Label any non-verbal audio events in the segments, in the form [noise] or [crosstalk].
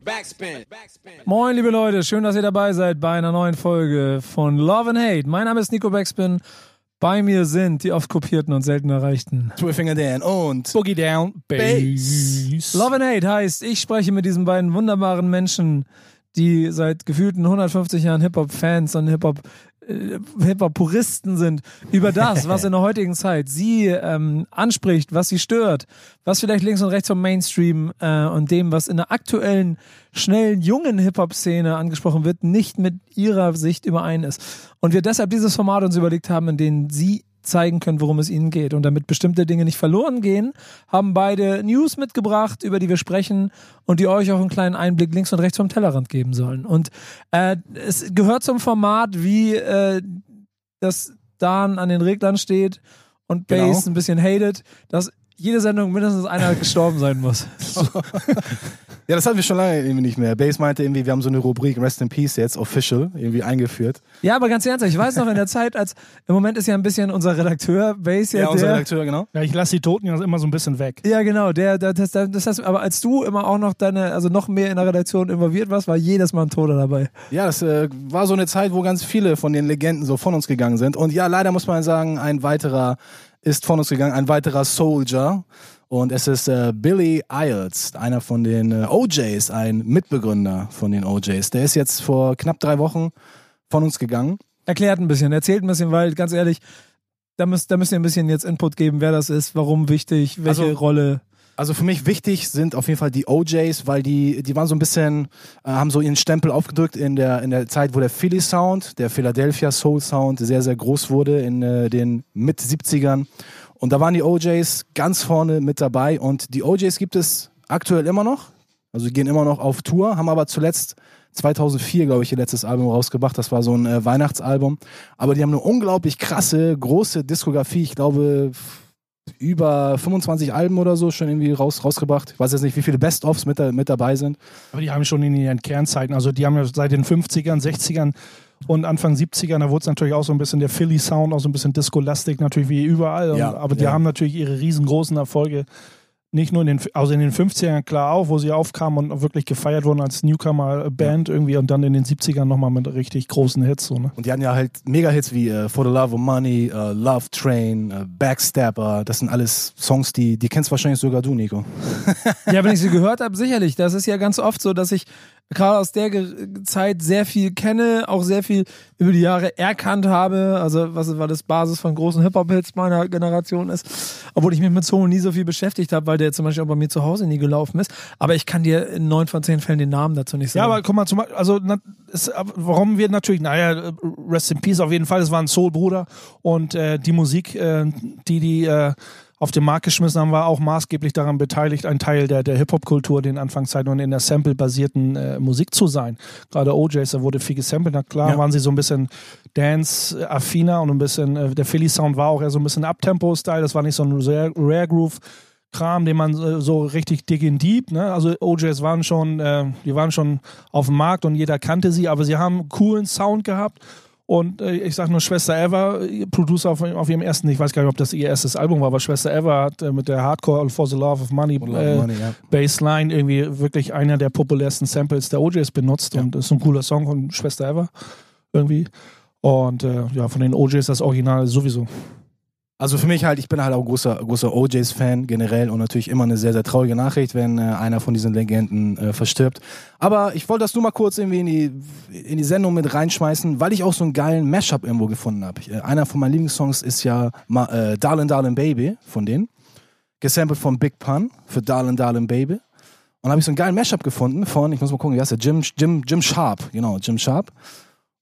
Backspin. Moin, liebe Leute, schön, dass ihr dabei seid bei einer neuen Folge von Love and Hate. Mein Name ist Nico Backspin. Bei mir sind die oft kopierten und selten erreichten Twillfinger Dan und Boogie Down Bass. Love and Hate heißt, ich spreche mit diesen beiden wunderbaren Menschen, die seit gefühlten 150 Jahren Hip-Hop-Fans und Hip-Hop Hip-Hop-Puristen sind, über das, [laughs] was in der heutigen Zeit sie ähm, anspricht, was sie stört, was vielleicht links und rechts vom Mainstream äh, und dem, was in der aktuellen, schnellen, jungen Hip-Hop-Szene angesprochen wird, nicht mit ihrer Sicht überein ist. Und wir deshalb dieses Format uns überlegt haben, in dem sie zeigen können, worum es ihnen geht. Und damit bestimmte Dinge nicht verloren gehen, haben beide News mitgebracht, über die wir sprechen und die euch auch einen kleinen Einblick links und rechts vom Tellerrand geben sollen. Und äh, es gehört zum Format, wie äh, das Dan an den Reglern steht und Bass Genau. ein bisschen hatet, dass jede Sendung mindestens einer gestorben sein muss. [laughs] Ja, das hatten wir schon lange irgendwie nicht mehr. Bass meinte irgendwie, wir haben so eine Rubrik Rest in Peace jetzt official irgendwie eingeführt. Ja, aber ganz ernsthaft, ich weiß noch in der Zeit, als im Moment ist ja ein bisschen unser Redakteur, Bass ja, Ja, unser der, Redakteur, genau. Ja, ich lasse die Toten ja immer so ein bisschen weg. Ja, genau. Der, der, das, das, das heißt, aber als du immer auch noch deine, also noch mehr in der Redaktion involviert warst, war jedes Mal ein Toter dabei. Ja, das äh, war so eine Zeit, wo ganz viele von den Legenden so von uns gegangen sind. Und ja, leider muss man sagen, ein weiterer ist von uns gegangen, ein weiterer Soldier. Und es ist äh, Billy Iles, einer von den äh, OJs, ein Mitbegründer von den OJs. Der ist jetzt vor knapp drei Wochen von uns gegangen. Erklärt ein bisschen, erzählt ein bisschen, weil ganz ehrlich, da müsst, da müsst ihr ein bisschen jetzt Input geben, wer das ist, warum wichtig, welche Also- Rolle. Also für mich wichtig sind auf jeden Fall die OJs, weil die, die waren so ein bisschen, äh, haben so ihren Stempel aufgedrückt in der, in der Zeit, wo der Philly Sound, der Philadelphia Soul Sound sehr, sehr groß wurde in äh, den mit 70ern. Und da waren die OJs ganz vorne mit dabei und die OJs gibt es aktuell immer noch. Also die gehen immer noch auf Tour, haben aber zuletzt 2004, glaube ich, ihr letztes Album rausgebracht. Das war so ein äh, Weihnachtsalbum. Aber die haben eine unglaublich krasse, große Diskografie. Ich glaube, über 25 Alben oder so schon irgendwie raus, rausgebracht. Ich weiß jetzt nicht, wie viele Best-ofs mit, mit dabei sind. Aber die haben schon in ihren Kernzeiten, also die haben ja seit den 50ern, 60ern und Anfang 70ern, da wurde es natürlich auch so ein bisschen der Philly-Sound, auch so ein bisschen Disco-lastig, natürlich wie überall. Und, Ja, aber die ja. haben natürlich ihre riesengroßen Erfolge. Nicht nur in den, also in den 50ern klar auch, wo sie aufkamen und wirklich gefeiert wurden als Newcomer-Band irgendwie und dann in den 70ern nochmal mit richtig großen Hits. So, ne? Und die hatten ja halt Mega-Hits wie äh, For the Love of Money, äh, Love Train, äh, Backstabber. Das sind alles Songs, die, die kennst wahrscheinlich sogar du, Nico. Ja, wenn ich sie [laughs] gehört habe, sicherlich. Das ist ja ganz oft so, dass ich gerade aus der Ge Zeit sehr viel kenne, auch sehr viel über die Jahre erkannt habe. Also, was weil das Basis von großen Hip-Hop-Hits meiner Generation ist. Obwohl ich mich mit Soul nie so viel beschäftigt habe, weil der zum Beispiel auch bei mir zu Hause nie gelaufen ist. Aber ich kann dir in neun von zehn Fällen den Namen dazu nicht sagen. Ja, aber guck mal, zum Beispiel, also na, aber warum wir natürlich, naja, Rest in Peace auf jeden Fall, das war ein Soul-Bruder und äh, die Musik, äh, die die äh, auf den Markt geschmissen haben, war auch maßgeblich daran beteiligt, ein Teil der, der Hip-Hop-Kultur in den Anfangszeiten und in der Sample-basierten äh, Musik zu sein. Gerade OJs, da wurde viel gesampelt, na klar Ja. waren sie so ein bisschen Dance-affiner und ein bisschen, äh, der Philly-Sound war auch eher so ein bisschen Uptempo-Style, das war nicht so ein Rare-Groove. Kram, den man äh, so richtig digging deep, ne? Also OJs waren schon, äh, die waren schon auf dem Markt und jeder kannte sie, aber sie haben einen coolen Sound gehabt. Und äh, ich sag nur Schwester Ever, ihr Producer auf, auf ihrem ersten, ich weiß gar nicht, ob das ihr erstes Album war, aber Schwester Ever hat äh, mit der Hardcore for the Love of Money, äh, Money, ja. Bassline irgendwie wirklich einer der populärsten Samples der OJs benutzt Ja. und das ist ein cooler Song von Schwester Ever irgendwie. Und äh, ja, von den OJs das Original sowieso. Also für mich halt, ich bin halt auch großer, großer OJs-Fan generell und natürlich immer eine sehr, sehr traurige Nachricht, wenn äh, einer von diesen Legenden äh, verstirbt. Aber ich wollte das nur mal kurz irgendwie in die, in die Sendung mit reinschmeißen, weil ich auch so einen geilen Mashup irgendwo gefunden habe. Äh, einer von meinen Lieblingssongs ist ja Ma äh, Darlin' Darlin' Baby von denen. Gesampelt von Big Pun für Darlin' Darlin' Baby. Und habe ich so einen geilen Mashup gefunden von, ich muss mal gucken, wie heißt der? Jim, Jim, Jim Sharp, genau, Jim Sharp.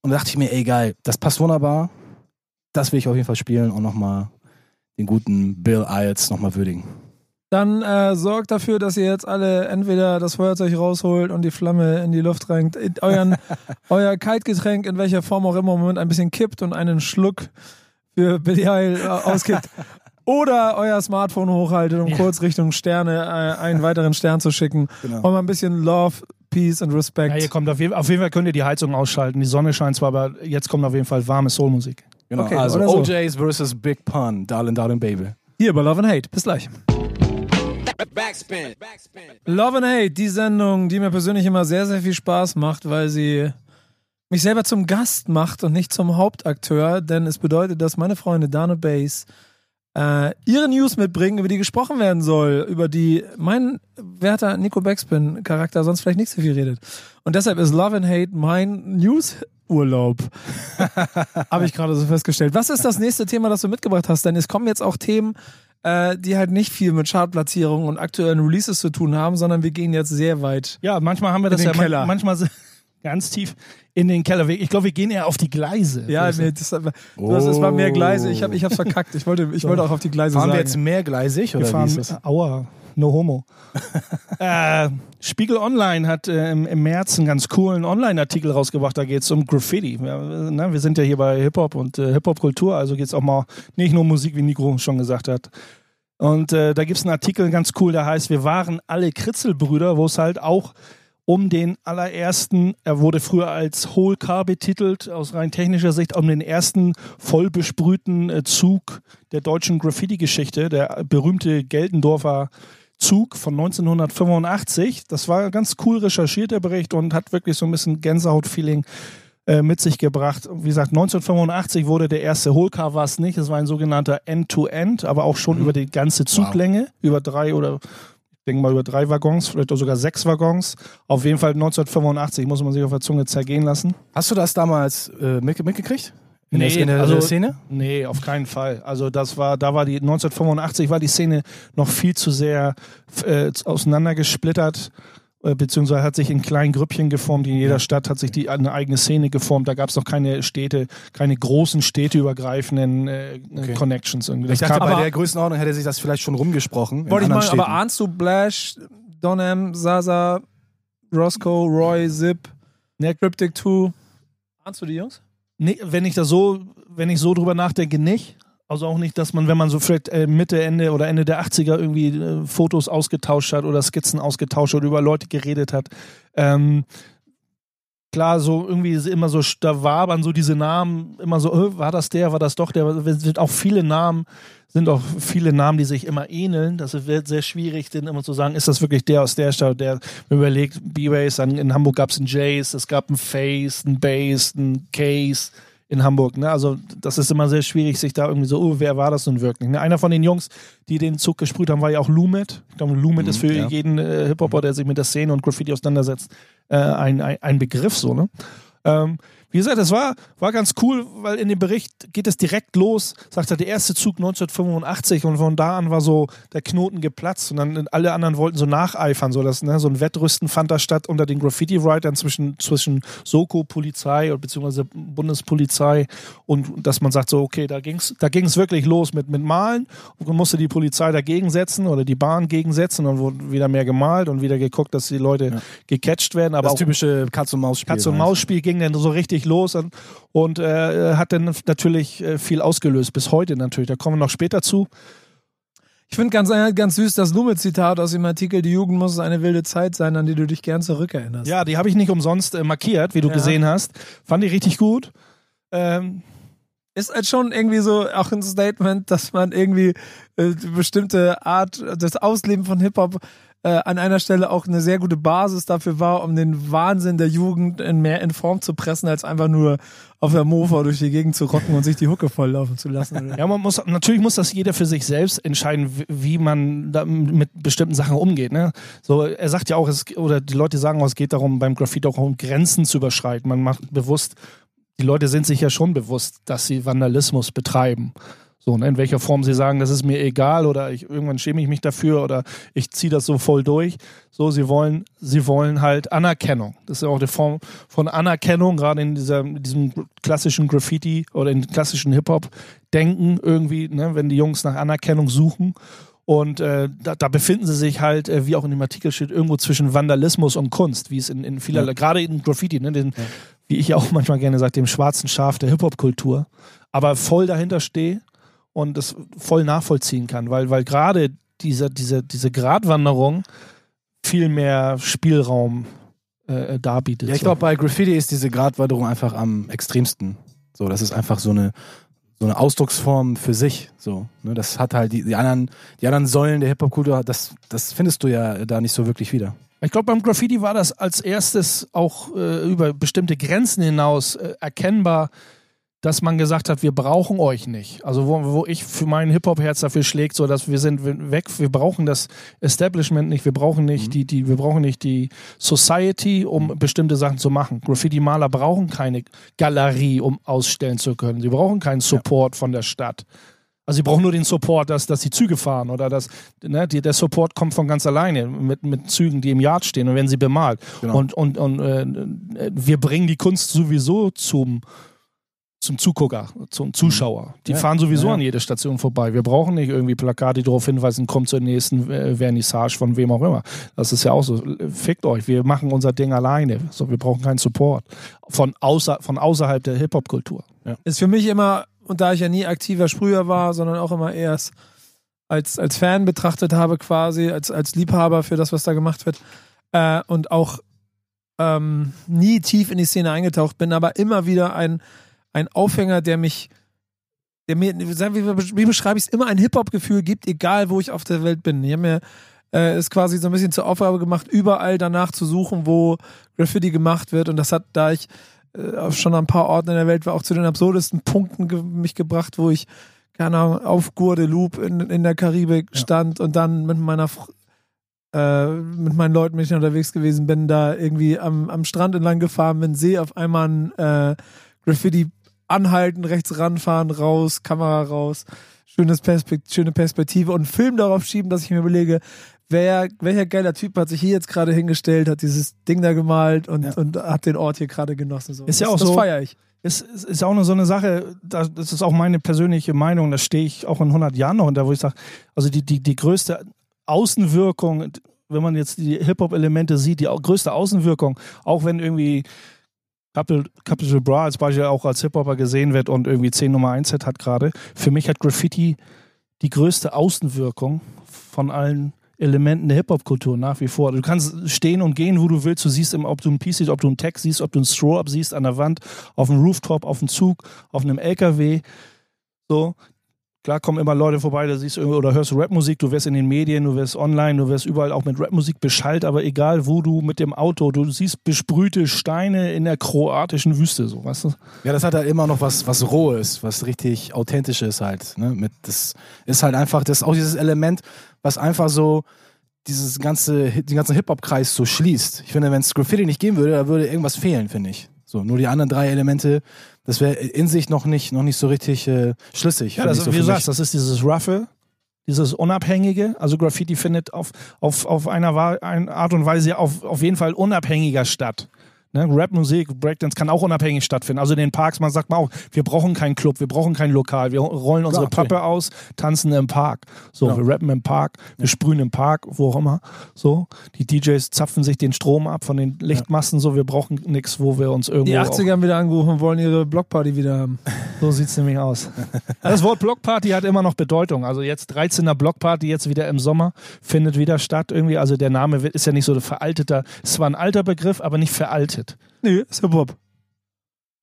Und da dachte ich mir, ey geil, das passt wunderbar. Das will ich auf jeden Fall spielen und nochmal den guten Bill Iles nochmal würdigen. Dann äh, sorgt dafür, dass ihr jetzt alle entweder das Feuerzeug rausholt und die Flamme in die Luft renkt, in euren, [laughs] euer Kaltgetränk in welcher Form auch immer im Moment ein bisschen kippt und einen Schluck für Billy Heil äh, auskippt. [laughs] Oder euer Smartphone hochhaltet, um Ja. kurz Richtung Sterne äh, einen weiteren Stern zu schicken. Genau. Um mal ein bisschen Love, Peace und Respect. Ja, ihr kommt auf, jeden, auf jeden Fall könnt ihr die Heizung ausschalten. Die Sonne scheint zwar, aber jetzt kommt auf jeden Fall warme Soulmusik. Genau, Okay, also so. OJs versus Big Pun, Darlin' Darlin' Baby. Hier bei Love and Hate. Bis gleich. Backspin. Love and Hate, die Sendung, die mir persönlich immer sehr, sehr viel Spaß macht, weil sie mich selber zum Gast macht und nicht zum Hauptakteur, denn es bedeutet, dass meine Freunde Dan und Bass äh, ihre News mitbringen, über die gesprochen werden soll, über die mein werter Nico Backspin Charakter sonst vielleicht nicht so viel redet. Und deshalb ist Love and Hate mein News-Urlaub. [laughs] Habe ich gerade so festgestellt. Was ist das nächste Thema, das du mitgebracht hast? Denn es kommen jetzt auch Themen, äh, die halt nicht viel mit Chartplatzierungen und aktuellen Releases zu tun haben, sondern wir gehen jetzt sehr weit. Ja, manchmal haben wir das ja Keller. manchmal [laughs] ganz tief in den Keller. Ich glaube, wir gehen eher auf die Gleise. Ja, nee, das, du hast, es war mehr Gleise. Ich habe ich hab's verkackt. Ich wollte, ich [laughs] wollte auch auf die Gleise Fahren sagen. wir jetzt mehrgleisig Wir oder wie fahren, ist das? aua, no homo. [laughs] äh, Spiegel Online hat äh, im, im März einen ganz coolen Online-Artikel rausgebracht, da geht es um Graffiti. Ja, äh, ne, wir sind ja hier bei Hip-Hop und äh, Hip-Hop-Kultur, also geht es auch mal nicht nur um Musik, wie Nico schon gesagt hat. Und äh, da gibt es einen Artikel ganz cool, der heißt, wir waren alle Kritzelbrüder, wo es halt auch um den allerersten, er wurde früher als Whole Car betitelt, aus rein technischer Sicht, um den ersten voll besprühten äh, Zug der deutschen Graffiti-Geschichte, der berühmte Geldendorfer Zug von 1985. Das war ganz cool recherchiert, der Bericht, und hat wirklich so ein bisschen Gänsehaut-Feeling äh, mit sich gebracht. Wie gesagt, 1985 wurde der erste Holcar, war es nicht. Es war ein sogenannter End-to-End, aber auch schon über die ganze Zuglänge, über drei oder ich denke mal über drei Waggons, vielleicht sogar sechs Waggons. Auf jeden Fall 1985 muss man sich auf der Zunge zergehen lassen. Hast du das damals äh, mitge mitgekriegt? In, Nee, der, in der also- Szene? Nee, auf keinen Fall. Also das war, da war die 1985 war die Szene noch viel zu sehr äh, auseinandergesplittert, äh, beziehungsweise hat sich in kleinen Grüppchen geformt. In jeder Stadt hat sich die eine eigene Szene geformt. Da gab es noch keine Städte, keine großen städteübergreifenden äh, Okay. Connections. Irgendwie. Ich dachte, bei aber- der Größenordnung hätte sich das vielleicht schon rumgesprochen. Wollte ich mal, aber Städten. ahnst du Blash, Donham, Zaza, Roscoe, Roy, Zip, Ne. Cryptic 2? Ahnst du die Jungs? Nee, wenn ich das so, wenn ich so drüber nachdenke, nicht. Also auch nicht, dass man, wenn man so vielleicht äh, Mitte, Ende oder Ende der 80er irgendwie äh, Fotos ausgetauscht hat oder Skizzen ausgetauscht oder über Leute geredet hat. Ähm, klar, so irgendwie immer so, da wabern so diese Namen, immer so, äh, war das der, war das doch der, sind auch viele Namen, sind auch viele Namen, die sich immer ähneln. Das wird sehr schwierig, denn immer zu sagen, ist das wirklich der aus der Stadt, der man überlegt, dann in Hamburg gab es einen Jace, es gab einen Face, einen Bass, einen Case in Hamburg. Ne? Also das ist immer sehr schwierig, sich da irgendwie so, oh, wer war das nun wirklich? Ne? Einer von den Jungs, die den Zug gesprüht haben, war ja auch Lumet. Ich glaube, Lumet ist für ja. jeden äh, Hip-Hopper, der sich mit der Szene und Graffiti auseinandersetzt, äh, ein, ein, ein Begriff so. Ne? Ähm, wie gesagt, das war, war ganz cool, weil in dem Bericht geht es direkt los, sagt er, der erste Zug 1985 und von da an war so der Knoten geplatzt und dann alle anderen wollten so nacheifern, so das, ne, so ein Wettrüsten fand da statt unter den Graffiti-Writern zwischen, zwischen Soko, Polizei und beziehungsweise Bundespolizei und dass man sagt so, okay, da ging's, da ging's wirklich los mit, mit Malen und dann musste die Polizei dagegen setzen oder die Bahn gegensetzen und dann wurde wieder mehr gemalt und wieder geguckt, dass die Leute gecatcht werden, aber das typische Katz-und-Maus-Spiel. Katz- und Maus-Spiel ging dann so richtig los und, und äh, hat dann natürlich äh, viel ausgelöst, bis heute natürlich. Da kommen wir noch später zu. Ich finde ganz, äh, ganz süß das Lume-Zitat aus dem Artikel, die Jugend muss eine wilde Zeit sein, an die du dich gern zurückerinnerst. Ja, die habe ich nicht umsonst äh, markiert, wie du Ja. gesehen hast. Fand ich richtig gut. Ähm, Ist halt schon irgendwie so auch ein Statement, dass man irgendwie äh, bestimmte Art, das Ausleben von Hip-Hop äh, an einer Stelle auch eine sehr gute Basis dafür war, um den Wahnsinn der Jugend in mehr in Form zu pressen, als einfach nur auf der Mofa durch die Gegend zu rocken und sich die Hucke volllaufen zu lassen. Ja, man muss, natürlich muss das jeder für sich selbst entscheiden, wie- man mit bestimmten Sachen umgeht. Ne? So, er sagt ja auch, es, oder die Leute sagen auch, es geht darum, beim Graffiti auch um Grenzen zu überschreiten. Man macht bewusst, die Leute sind sich ja schon bewusst, dass sie Vandalismus betreiben. So, ne, in welcher Form sie sagen, das ist mir egal oder ich, irgendwann schäme ich mich dafür oder ich ziehe das so voll durch. So, sie wollen, sie wollen halt Anerkennung. Das ist ja auch eine Form von Anerkennung, gerade in dieser, in diesem klassischen Graffiti oder in klassischen Hip-Hop-Denken irgendwie, ne, wenn die Jungs nach Anerkennung suchen. Und äh, da, da befinden sie sich halt, äh, wie auch in dem Artikel steht, irgendwo zwischen Vandalismus und Kunst, wie es in, in vielerlei, gerade in Graffiti, ne, den, wie ich auch manchmal gerne sage, dem schwarzen Schaf der Hip-Hop-Kultur, aber voll dahinter stehe und das voll nachvollziehen kann, weil, weil gerade diese, diese, diese Gratwanderung viel mehr Spielraum äh, darbietet. Ja, ich glaube, bei Graffiti ist diese Gratwanderung einfach am extremsten. So, das ist einfach so eine so eine Ausdrucksform für sich. So, ne? Das hat halt die, die anderen, die anderen Säulen der Hip-Hop-Kultur, das, das findest du ja da nicht so wirklich wieder. Ich glaube, beim Graffiti war das als erstes auch äh, über bestimmte Grenzen hinaus äh, erkennbar, dass man gesagt hat, wir brauchen euch nicht. Also wo, wo ich für mein Hip-Hop-Herz dafür schlägt, so dass wir sind weg, wir brauchen das Establishment nicht, wir brauchen nicht Mhm. die, die, wir brauchen nicht die Society, um bestimmte Sachen zu machen. Graffiti-Maler brauchen keine Galerie, um ausstellen zu können. Sie brauchen keinen Support von der Stadt. Also sie brauchen nur den Support, dass, dass die Züge fahren oder dass ne, die, der Support kommt von ganz alleine mit, mit Zügen, die im Yard stehen und werden sie bemalt. Genau. Und, und, und äh, wir bringen die Kunst sowieso zum, zum Zugucker, zum Zuschauer. Die Ja, fahren sowieso ja, ja. an jede Station vorbei. Wir brauchen nicht irgendwie Plakate, die darauf hinweisen, kommt zur nächsten äh, Vernissage von wem auch immer. Das ist ja auch so. Fickt euch, wir machen unser Ding alleine. So, wir brauchen keinen Support von, außer, von außerhalb der Hip-Hop-Kultur. Ist für mich immer, und da ich ja nie aktiver Sprüher war, sondern auch immer erst als, als Fan betrachtet habe, quasi, als, als Liebhaber für das, was da gemacht wird, äh, und auch ähm, nie tief in die Szene eingetaucht bin, aber immer wieder ein, ein Aufhänger, der mich, der mir, wie beschreibe ich es, immer ein Hip-Hop-Gefühl gibt, egal wo ich auf der Welt bin. Ich habe mir äh, es quasi so ein bisschen zur Aufgabe gemacht, überall danach zu suchen, wo Graffiti gemacht wird. Und das hat, da ich äh, schon an ein paar Orten in der Welt war, auch zu den absurdesten Punkten ge mich gebracht, wo ich, keine Ahnung, auf Guadeloupe in, in der Karibik stand und dann mit meiner äh, mit meinen Leuten bin ich unterwegs gewesen bin, da irgendwie am, am Strand entlang gefahren bin, sehe auf einmal ein äh, Graffiti anhalten, rechts ranfahren, raus, Kamera raus, schönes Perspekt schöne Perspektive und Film darauf schieben, dass ich mir überlege, wer, welcher geiler Typ hat sich hier jetzt gerade hingestellt, hat dieses Ding da gemalt und, Ja. und hat den Ort hier gerade genossen. So. Ist ja das, auch das so- feiere ich. Es es ist auch nur so eine Sache, da- das ist auch meine persönliche Meinung, da stehe ich auch in 100 Jahren noch unter, wo ich sage, also die, die, die größte Außenwirkung, wenn man jetzt die Hip-Hop-Elemente sieht, die größte Außenwirkung, auch wenn irgendwie Capital, Bra als Beispiel auch als Hip-Hopper gesehen wird und irgendwie 10 Nummer 1 Hit hat gerade, für mich hat Graffiti die größte Außenwirkung von allen Elementen der Hip-Hop-Kultur nach wie vor. Du kannst stehen und gehen, wo du willst. Du siehst, im, ob du ein Piece siehst, ob du einen Text siehst, ob du ein Throw-Up siehst an der Wand, auf dem Rooftop, auf dem Zug, auf einem LKW. So. Klar kommen immer Leute vorbei, da siehst du oder hörst Rapmusik, du wirst in den Medien, du wirst online, du wirst überall auch mit Rapmusik beschallt, aber egal wo du mit dem Auto, du siehst besprühte Steine in der kroatischen Wüste, so, weißt du? Ja, das hat halt immer noch was, was Rohes, was richtig Authentisches halt. Ne? Mit, das ist halt einfach, das auch dieses Element, was einfach so dieses ganze, den ganzen Hip-Hop-Kreis so schließt. Ich finde, wenn es Graffiti nicht geben würde, da würde irgendwas fehlen, finde ich. So, nur die anderen drei Elemente, das wäre in sich noch nicht, noch nicht so richtig äh, schlüssig. Ja, das, ich so wie du sagst, das ist dieses Roughe, dieses Unabhängige. Also Graffiti findet auf, auf, auf einer Art und Weise auf, auf jeden Fall unabhängiger statt. Ne? Rapmusik, Breakdance kann auch unabhängig stattfinden. Also in den Parks, man sagt mal auch, wir brauchen keinen Club, wir brauchen kein Lokal, wir rollen unsere okay. Pappe aus, tanzen im Park. So, Genau. wir rappen im Park, wir sprühen im Park, wo auch immer. So, die DJs zapfen sich den Strom ab von den Lichtmasten, so, wir brauchen nichts, wo wir uns irgendwo... Die auch- 80er haben wieder angerufen und wollen ihre Blockparty wieder haben. so sieht's nämlich aus. Das Wort Blockparty hat immer noch Bedeutung. Also jetzt 13er Blockparty, jetzt wieder im Sommer, findet wieder statt irgendwie. Also der Name ist ja nicht so ein veralteter, es war ein alter Begriff, aber nicht veraltet. Nee, ist Hip-Hop.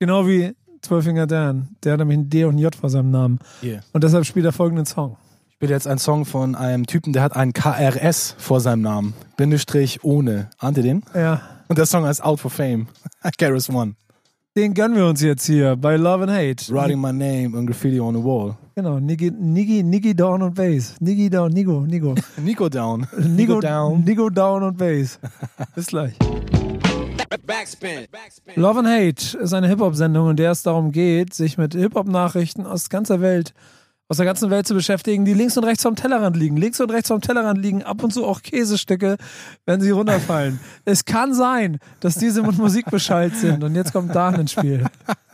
Genau wie Zwölfinger Dan. Der hat nämlich ein D und ein J vor seinem Namen. Yeah. Und deshalb spielt er folgenden Song. Ich spiele jetzt einen Song von einem Typen, der hat einen KRS vor seinem Namen. Bindestrich ohne. Ahnt ihr den? Ja. Und der Song heißt Out for Fame. [laughs] KRS One. Den gönnen wir uns jetzt hier bei Love and Hate. Writing my name on graffiti on the wall. Genau, Niggi, Niggi, Niggi Down und Bass. Niggi [laughs] Down, Nigo, Nigo. Nico Down. Nigo Down. Nigo Down und Bass. Bis gleich. Backspin. Love and Hate ist eine Hip-Hop-Sendung, in der es darum geht, sich mit Hip-Hop-Nachrichten aus ganzer Welt, aus der ganzen Welt zu beschäftigen, die links und rechts vom Tellerrand liegen. Links und rechts vom Tellerrand liegen ab und zu auch Käsestücke, wenn sie runterfallen. es kann sein, dass diese mit Musik beschallt sind. Und jetzt kommt Dan ins Spiel. [laughs]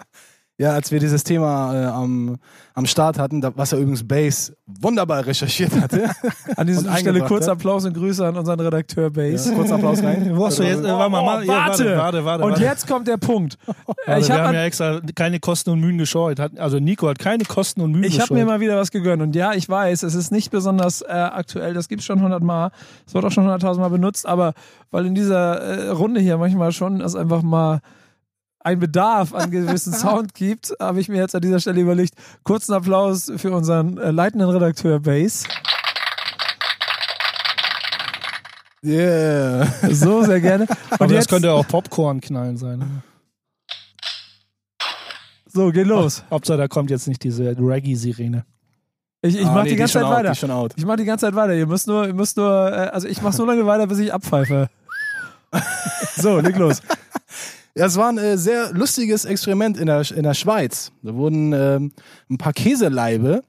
Ja, als wir dieses Thema äh, am, am Start hatten, da, was er übrigens Base wunderbar recherchiert hatte. [laughs] An dieser Stelle kurz. Applaus und Grüße an unseren Redakteur Bass. Ja, kurz Applaus rein. [laughs] Wo hast du jetzt? Äh, warte mal, Oh, ja, warte. warte, warte, und warte. jetzt kommt der Punkt. [laughs] Warte, ich wir habe haben ja extra keine Kosten und Mühen gescheut. Hat, also Nico hat keine Kosten und Mühen Ich gescheut. habe mir mal wieder was gegönnt und ja, ich weiß, es ist nicht besonders äh, aktuell, das gibt's schon 100 Mal, es wird auch schon 100.000 Mal benutzt, aber weil in dieser äh, Runde hier manchmal schon es einfach mal einen Bedarf an gewissen [laughs] Sound gibt, habe ich mir jetzt an dieser Stelle überlegt, kurzen Applaus für unseren äh, leitenden Redakteur Bass. Yeah. So, sehr gerne. [laughs] Und Aber das jetzt, könnte auch Popcorn knallen sein. so, geht los. Hauptsache, da kommt jetzt nicht diese Reggae-Sirene. Ich, ich Ah, mach nee, die ganze schon Zeit out, weiter. Die schon out. Ich mach die ganze Zeit weiter. Ihr müsst nur, ihr müsst nur, äh, also ich mach so lange weiter, bis ich abpfeife. [laughs] so, leg los. Es war ein äh, sehr lustiges Experiment in der, in der Schweiz. Da wurden ähm, ein paar Käseleibe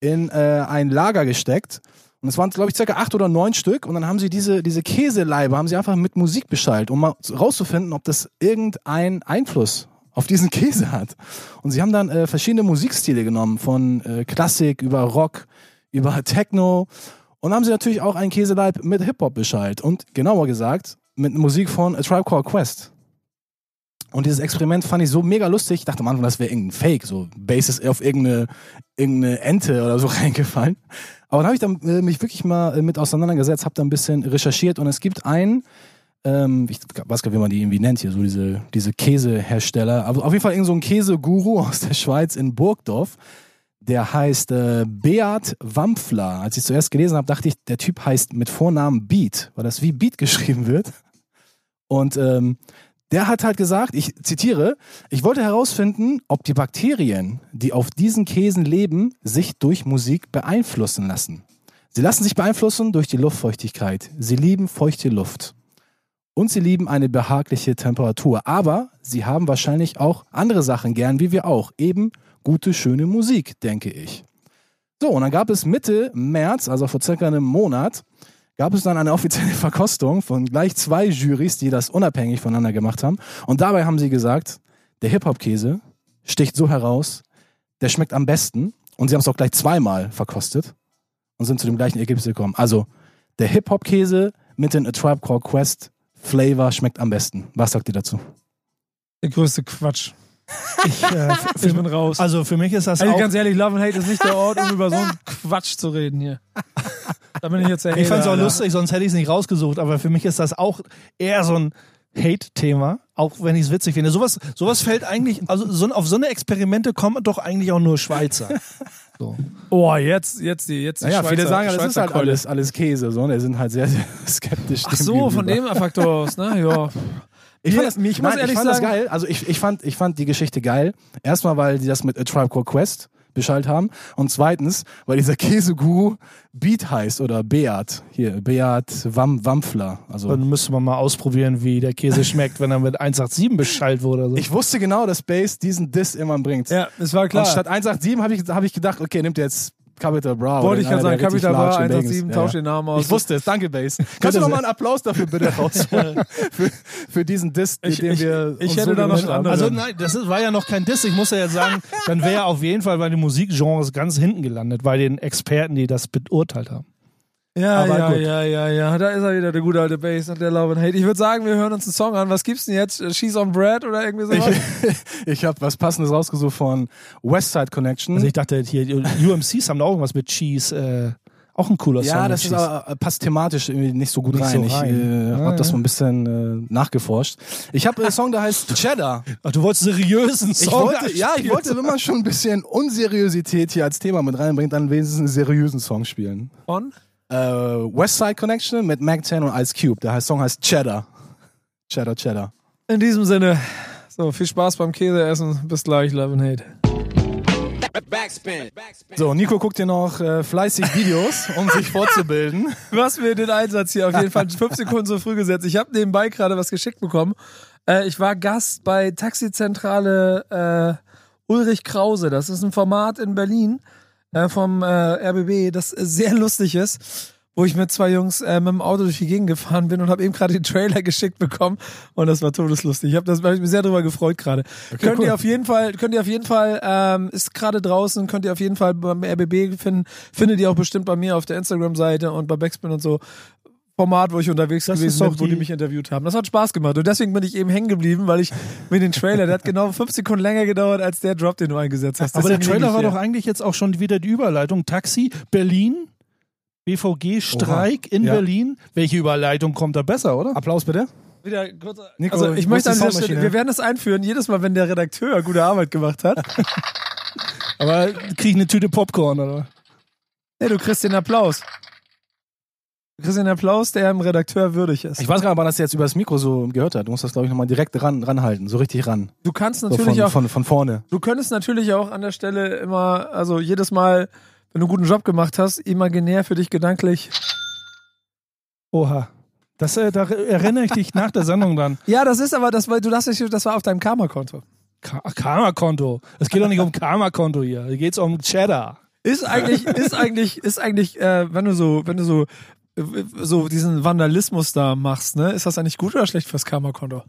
in äh, ein Lager gesteckt. Und es waren, glaube ich, circa acht oder neun Stück. Und dann haben sie diese, diese Käseleibe haben sie einfach mit Musik beschallt, um mal rauszufinden, ob das irgendeinen Einfluss auf diesen Käse hat. Und sie haben dann äh, verschiedene Musikstile genommen, von äh, Klassik über Rock, über Techno. Und haben sie natürlich auch einen Käseleib mit Hip-Hop beschallt. Und genauer gesagt, mit Musik von A Tribe Called Quest. Und dieses Experiment fand ich so mega lustig. Ich dachte am Anfang, das wäre irgendein Fake, so Bass ist auf irgendeine, irgendeeine Ente oder so [laughs] reingefallen. Aber dann habe ich dann äh, mich wirklich mal äh, mit auseinandergesetzt, habe da ein bisschen recherchiert und es gibt einen, ähm, ich weiß gar nicht, wie man die irgendwie nennt hier, so diese, diese Käsehersteller, aber auf jeden Fall irgend so Käseguru [laughs] aus der Schweiz in Burgdorf, der heißt äh, Beat Wampfler. Als ich zuerst gelesen habe, dachte ich, der Typ heißt mit Vornamen Beat, weil das wie Beat [laughs] geschrieben wird. Und ähm, der hat halt gesagt, ich zitiere, ich wollte herausfinden, ob die Bakterien, die auf diesen Käsen leben, sich durch Musik beeinflussen lassen. Sie lassen sich beeinflussen durch die Luftfeuchtigkeit. Sie lieben feuchte Luft. Und sie lieben eine behagliche Temperatur. Aber sie haben wahrscheinlich auch andere Sachen gern, wie wir auch. Eben gute, schöne Musik, denke ich. So, und dann gab es Mitte März, also vor circa einem Monat, gab es dann eine offizielle [laughs] Verkostung von gleich zwei Jurys, die das unabhängig voneinander gemacht haben. Und dabei haben sie gesagt, der Hip-Hop-Käse sticht so heraus, der schmeckt am besten. Und sie haben es auch gleich zweimal verkostet und sind zu dem gleichen Ergebnis gekommen. Also, der Hip-Hop-Käse mit den A Tribe Called Quest Flavor schmeckt am besten. Was sagt ihr dazu? Der größte Quatsch. Ich, äh, [laughs] Ich bin raus. also für mich ist das Also auch. ganz ehrlich, Love and Hate ist nicht der Ort, um über so einen [laughs] Quatsch zu reden hier. Da bin ich jetzt der Ich fand es auch lustig, sonst hätte ich es nicht rausgesucht, aber für mich ist das auch eher so ein Hate-Thema, auch wenn ich es witzig finde. Sowas, sowas fällt eigentlich, also so, auf so eine Experimente kommen doch eigentlich auch nur Schweizer. [laughs] So. Oh, jetzt, jetzt die, jetzt die Naja, Schweizer, viele sagen, das ist Schweizer halt alles, alles Käse. So, und die sind halt sehr, sehr skeptisch. Ach so, von dem Faktor aus, ne? Ja. Ich fand, das, ich nein, ich fand das sagen- geil. Also ich, ich, fand, ich fand die Geschichte geil. Erstmal, weil die das mit A Tribe Called Quest beschallt haben. Und zweitens, weil dieser Käseguru Beat heißt oder Beat. Hier, Beat Wam, Wampfler. Also Dann müsste man mal ausprobieren, wie der Käse [laughs] schmeckt, wenn er mit 187 beschallt wurde. Oder so. ich wusste genau, dass Bass diesen Diss immer bringt. Ja, es war klar. Und statt 187 habe ich, hab ich gedacht, okay, nimmt jetzt Capital Bra. Wollte ich gerade sagen, Capital Bra large in Dings. 187, Ja, tausch ja. den Namen aus. Ich wusste es, danke Bass. Kannst du noch mal einen Applaus dafür bitte [laughs] rausholen? für, für diesen Diss, Ich- den ich- wir ich uns hätte so da noch andere- Also nein, das ist, war ja noch kein Diss. Ich muss ja jetzt sagen, dann wäre auf jeden Fall bei den Musikgenres ganz hinten gelandet, bei den Experten, die das beurteilt haben. Ja, Aber ja, gut. ja, ja, ja. Da ist er wieder, der gute alte Bass und der Love and Hate. Ich würde sagen, wir hören uns einen Song an. Was gibt's denn jetzt? She's on Bread oder irgendwie sowas? Ich, [laughs] ich habe was Passendes rausgesucht von Westside Connection. Also ich dachte hier, UMCs haben da auch irgendwas mit Cheese. Äh, auch ein cooler Song. ja, das ist aber, äh, passt thematisch irgendwie nicht so gut Nicht so rein. Ich rein. äh, Ah, habe das ja. mal ein bisschen äh, nachgeforscht. Ich habe einen Song, der heißt Cheddar. Ach, du wolltest seriösen Song. Ich wollte, ja, ich wollte, wenn man schon ein bisschen Unseriosität hier als Thema mit reinbringt, dann wenigstens einen seriösen Song spielen. Von? Äh, Westside Connection mit Mac 10 und Ice Cube. Der Song heißt Cheddar. Cheddar, Cheddar. In diesem Sinne, so, viel Spaß beim Käseessen. Bis gleich, Love and Hate. Backspin. Backspin. So, Nico guckt hier noch äh, fleißig Videos, um sich vorzubilden. [laughs] Was mir den Einsatz hier auf jeden Fall fünf Sekunden zu früh gesetzt. Ich habe nebenbei gerade was geschickt bekommen. Äh, ich war Gast bei Taxizentrale äh, Ulrich Krause. Das ist ein Format in Berlin äh, vom äh, RBB, das sehr lustig ist. Wo ich mit zwei Jungs äh, mit dem Auto durch die Gegend gefahren bin und habe eben gerade den Trailer [laughs] geschickt bekommen und das war todeslustig. Ich habe das hab ich mich sehr darüber gefreut gerade. könnt cool. ihr auf jeden Fall, könnt ihr auf jeden Fall, ähm, ist gerade draußen, könnt ihr auf jeden Fall beim RBB finden. Findet ihr auch bestimmt bei mir auf der Instagram-Seite und bei Backspin und so. Format, wo ich unterwegs Das gewesen bin, wo die die- mich interviewt haben. Das hat Spaß gemacht und deswegen bin ich eben hängen geblieben, weil ich mir den Trailer, der hat genau fünf Sekunden länger gedauert als der Drop, den du eingesetzt hast. Aber der Trailer war ich doch eigentlich jetzt auch schon wieder die Überleitung. Taxi, Berlin, BVG-Streik in Ja. Berlin. Welche Überleitung kommt da besser, oder? Applaus bitte. Wieder kurz, Nico, also ich wo möchte an die dieser Stelle, wir werden das einführen, jedes Mal, wenn der Redakteur gute Arbeit gemacht hat. [laughs] Aber krieg ich eine Tüte Popcorn, oder? nee, du kriegst den Applaus. Du kriegst den Applaus, der dem Redakteur würdig ist. Ich weiß gar nicht, ob man das jetzt über das Mikro so gehört hat. Du musst das, glaube ich, nochmal direkt ran, ranhalten, so richtig ran. Du kannst So natürlich von, auch, von, von vorne. du könntest natürlich auch an der Stelle immer, also jedes Mal, wenn du einen guten Job gemacht hast, imaginär für dich gedanklich. Oha. Das, äh, da erinnere ich dich nach der Sendung dann. [laughs] Ja, das ist aber, das war, du nicht, das war auf deinem Karma-Konto. Ka Karma-Konto. Es geht doch nicht um Karma-Konto hier. Hier geht's um Cheddar. Ist eigentlich, ist eigentlich, ist eigentlich, äh, wenn du so, wenn du so, so diesen Vandalismus da machst, ne, ist das eigentlich gut oder schlecht fürs Karma-Konto?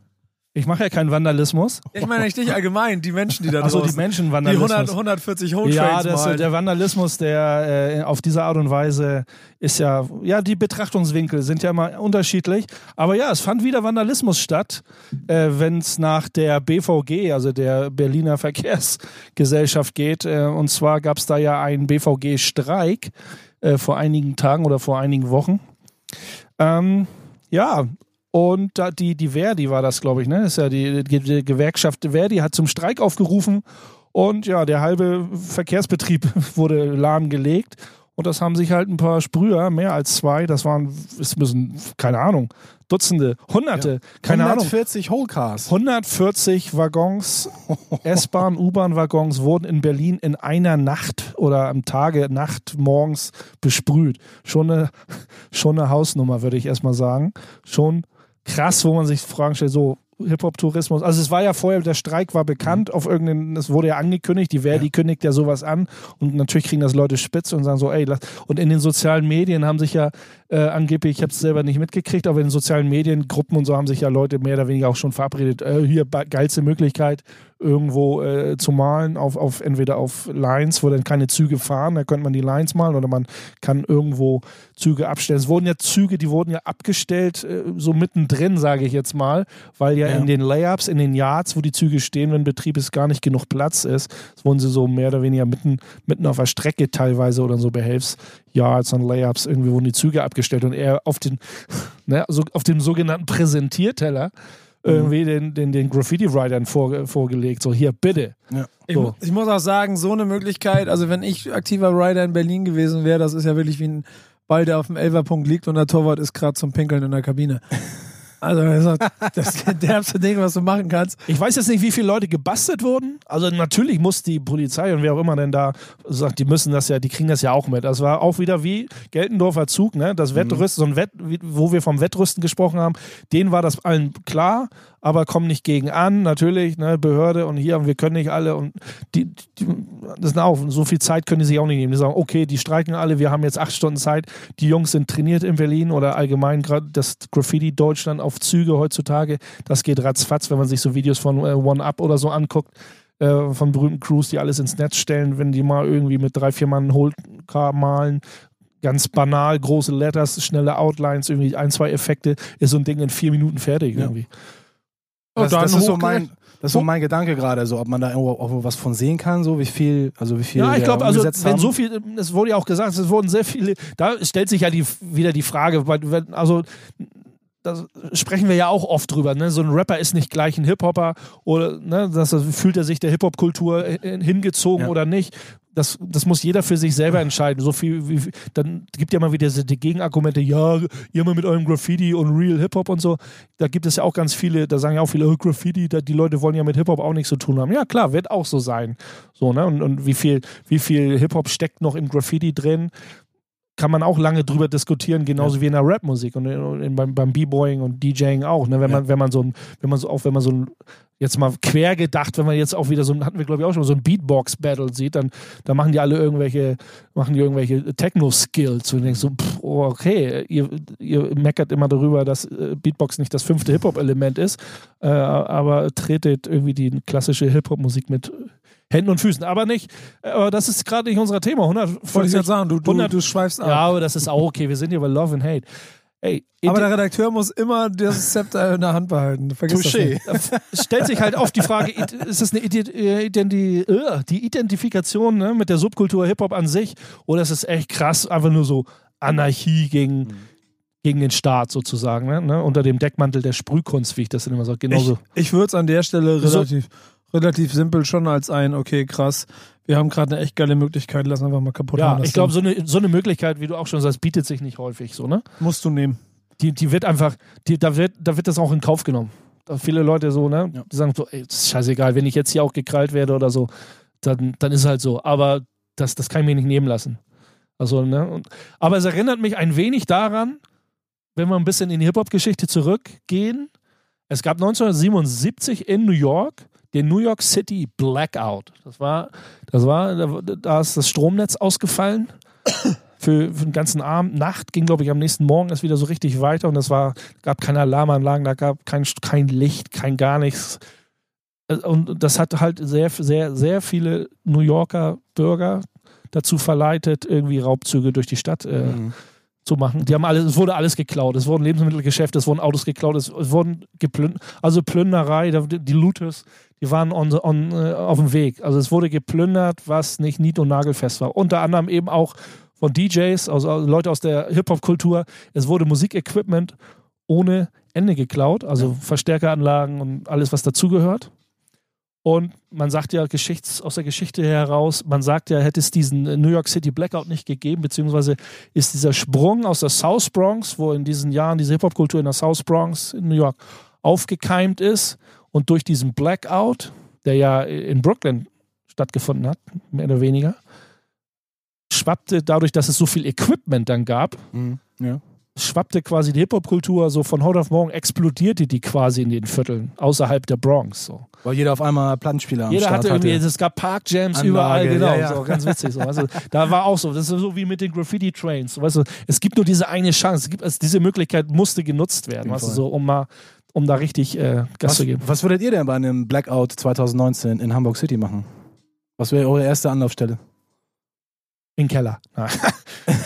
Ich mache ja keinen Vandalismus. Ich meine nicht dich allgemein, die Menschen, die da [laughs] Also die draußen, die Menschenvandalismus. 100, 140 Home ja, das, malen. der Vandalismus, der äh, auf diese Art und Weise ist ja, ja, die Betrachtungswinkel sind ja immer unterschiedlich. Aber ja, es fand wieder Vandalismus statt, äh, wenn es nach der BVG, also der Berliner Verkehrsgesellschaft geht. Äh, und zwar gab es da ja einen BVG-Streik äh, vor einigen Tagen oder vor einigen Wochen. Ähm, ja, und da die, die Verdi war das, glaube ich, ne? Ist ja die, die, die Gewerkschaft Verdi hat zum Streik aufgerufen und ja, der halbe Verkehrsbetrieb [laughs] wurde lahmgelegt. Und das haben sich halt ein paar Sprüher, mehr als zwei, das waren, es müssen, keine Ahnung, Dutzende, Hunderte, keine Ahnung. 140 Whole Cars. 140 Waggons, S-Bahn, [laughs] U-Bahn-Waggons wurden in Berlin in einer Nacht oder am Tage, Nacht, morgens besprüht. Schon eine, schon eine Hausnummer, würde ich erstmal sagen. Schon krass, wo man sich Fragen stellt, so Hip-Hop-Tourismus. Also es war ja vorher, der Streik war bekannt auf irgendeinen, es wurde ja angekündigt, die Verdi kündigt ja sowas an und natürlich kriegen das Leute spitz und sagen so, ey, lass. und in den sozialen Medien haben sich ja äh, angeblich, ich habe es selber nicht mitgekriegt, aber in den sozialen Medien, Gruppen und so haben sich ja Leute mehr oder weniger auch schon verabredet, äh, hier geilste Möglichkeit, irgendwo äh, zu malen, auf, auf entweder auf Lines, wo dann keine Züge fahren, da könnte man die Lines malen oder man kann irgendwo Züge abstellen. Es wurden ja Züge, die wurden ja abgestellt, äh, so mittendrin, sage ich jetzt mal, weil ja, Ja. in den Layups, in den Yards, wo die Züge stehen, wenn Betrieb ist, gar nicht genug Platz ist. Es wurden sie so mehr oder weniger mitten, mitten auf der Strecke teilweise oder so Behelfs-Yards und Layups, irgendwie wurden die Züge abgestellt und eher auf den, [laughs] ne, so auf dem sogenannten Präsentierteller irgendwie den, den, den Graffiti-Writern vor, vorgelegt. So, hier, bitte. Ich, So. mu- ich muss auch sagen, so eine Möglichkeit, also wenn ich aktiver Rider in Berlin gewesen wäre, das ist ja wirklich wie ein Ball, der auf dem Elferpunkt liegt und der Torwart ist gerade zum Pinkeln in der Kabine. Also das ist doch das [laughs] derbste Ding, was du machen kannst. Ich weiß jetzt nicht, wie viele Leute gebastelt wurden. Also natürlich muss die Polizei und wer auch immer denn da sagt, die müssen das ja, die kriegen das ja auch mit. Das war auch wieder wie Geltendorfer Zug, ne? Das Wettrüsten, so ein Wett, wo wir vom Wettrüsten gesprochen haben, denen war das allen klar, aber kommen nicht gegen an, natürlich, ne? Behörde und hier, und wir können nicht alle und die, die das ist auch, so viel Zeit können die sich auch nicht nehmen. Die sagen, okay, die streiken alle, wir haben jetzt acht Stunden Zeit, die Jungs sind trainiert in Berlin oder allgemein gerade das Graffiti Deutschland auf Züge heutzutage, das geht ratzfatz, wenn man sich so Videos von äh, One Up oder so anguckt, äh, von berühmten Crews, die alles ins Netz stellen, wenn die mal irgendwie mit drei, vier Mann Car malen, ganz banal, große Letters, schnelle Outlines, irgendwie ein, zwei Effekte, ist so ein Ding in vier Minuten fertig Ja. irgendwie. Das, das ist so mein, das ist so mein Gedanke gerade, so ob man da irgendwo auch was von sehen kann, so wie viel, also wie viel. Ja, ich glaube, also wenn haben. so viel, es wurde ja auch gesagt, es wurden sehr viele, da stellt sich ja die, wieder die Frage, also da sprechen wir ja auch oft drüber, ne? So ein Rapper ist nicht gleich ein Hip-Hopper oder ne, das, fühlt er sich der Hip-Hop-Kultur äh, hingezogen Ja. oder nicht. Das, das muss jeder für sich selber entscheiden. So viel, wie, dann gibt ja mal wieder diese, die Gegenargumente, ja, ihr mal mit eurem Graffiti und Real Hip-Hop und so. Da gibt es ja auch ganz viele, da sagen ja auch viele, oh, Graffiti, da, die Leute wollen ja mit Hip-Hop auch nichts zu tun haben. Ja, klar, wird auch so sein. So, ne? Und, und wie viel, wie viel Hip-Hop steckt noch im Graffiti drin? Kann man auch lange drüber diskutieren, genauso wie in der Rapmusik und in, in, beim, beim B-Boying und DJing auch. Ne? Wenn man, wenn man so ein, wenn man so auch, wenn man so ein, jetzt mal quer gedacht, wenn man jetzt auch wieder so ein, hatten wir glaube ich auch schon mal so ein Beatbox-Battle sieht, dann, dann machen die alle irgendwelche, machen die irgendwelche Techno-Skills und denkst so, pff, oh, okay, ihr, ihr meckert immer darüber, dass äh, Beatbox nicht das fünfte Hip-Hop-Element ist, äh, aber tretet irgendwie die klassische Hip-Hop-Musik mit Händen und Füßen, aber nicht, äh, aber das ist gerade nicht unser Thema. Wollte ich 140 gerade sagen, du, du, 100 du schweifst ab. ja, aber das ist auch okay. Wir sind hier bei Love and Hate. Ey, Aber der Redakteur muss immer das Zepter in der Hand behalten. Vergiss das Touché. nicht. es stellt sich halt oft die Frage, ist das eine äh, Identi äh, die Identifikation ne, mit der Subkultur Hip-Hop an sich oder ist es echt krass, einfach nur so Anarchie gegen, gegen den Staat sozusagen, ne? ne? unter dem Deckmantel der Sprühkunst, wie ich das dann immer sage. Genauso. Ich, ich würde es an der Stelle So- relativ, simpel schon als ein, okay, krass, wir haben gerade eine echt geile Möglichkeit, lass einfach mal kaputt ja, ich glaube, so eine, so eine Möglichkeit, wie du auch schon sagst, bietet sich nicht häufig so, ne? musst du nehmen. Die, die wird einfach, die, da, wird, da wird das auch in Kauf genommen. Da viele Leute so, ne? Ja. Die sagen so, ey, das ist scheißegal, wenn ich jetzt hier auch gekrallt werde oder so, dann, dann ist halt so. Aber das, das kann ich mir nicht nehmen lassen. Also, ne? Und, aber es erinnert mich ein wenig daran, wenn wir ein bisschen in die Hip-Hop-Geschichte zurückgehen. Es gab 1977 in New York den New York City Blackout. Das war, das war, da, ist das Stromnetz ausgefallen. [coughs] Für, für den ganzen Abend, Nacht ging, glaube ich, am nächsten Morgen erst wieder so richtig weiter und es war, gab keine Alarmanlagen, da gab kein, kein Licht, kein gar nichts. Und das hat halt sehr, sehr, sehr viele New Yorker Bürger dazu verleitet, irgendwie Raubzüge durch die Stadt äh, Mhm. zu machen. Die haben alles, es wurde alles geklaut. Es wurden Lebensmittelgeschäfte, es wurden Autos geklaut, es, es wurden geplündert. Also Plünderei, die Looters, die waren on, on, äh, auf dem Weg. Also es wurde geplündert, was nicht nied- und nagelfest war. Unter anderem eben auch von DJs, also also Leute aus der Hip-Hop-Kultur. Es wurde Musikequipment ohne Ende geklaut, also Verstärkeranlagen und alles, was dazugehört. Und man sagt ja Geschichts, aus der Geschichte heraus, man sagt ja, hätte es diesen New York City Blackout nicht gegeben, beziehungsweise ist dieser Sprung aus der South Bronx, wo in diesen Jahren diese Hip-Hop-Kultur in der South Bronx in New York aufgekeimt ist und durch diesen Blackout, der ja in Brooklyn stattgefunden hat, mehr oder weniger, schwappte dadurch, dass es so viel Equipment dann gab, Mhm. Ja. schwappte quasi die Hip-Hop-Kultur so von heute auf morgen, explodierte die quasi in den Vierteln, außerhalb der Bronx. So. Weil jeder auf einmal Plattenspieler am Jeder Start hatte irgendwie, hatte. es gab Parkjams überall, genau, ja, ja. So, ganz witzig. So. Also, da war auch so, das ist so wie mit den Graffiti-Trains. So, weißt du, es gibt nur diese eine Chance, es gibt, also diese Möglichkeit musste genutzt werden, weißt du, so, um mal, um da richtig äh, Gas Was, zu geben. was würdet ihr denn bei einem Blackout 2019 in Hamburg City machen? Was wäre eure erste Anlaufstelle? In den Keller. Ja. [laughs]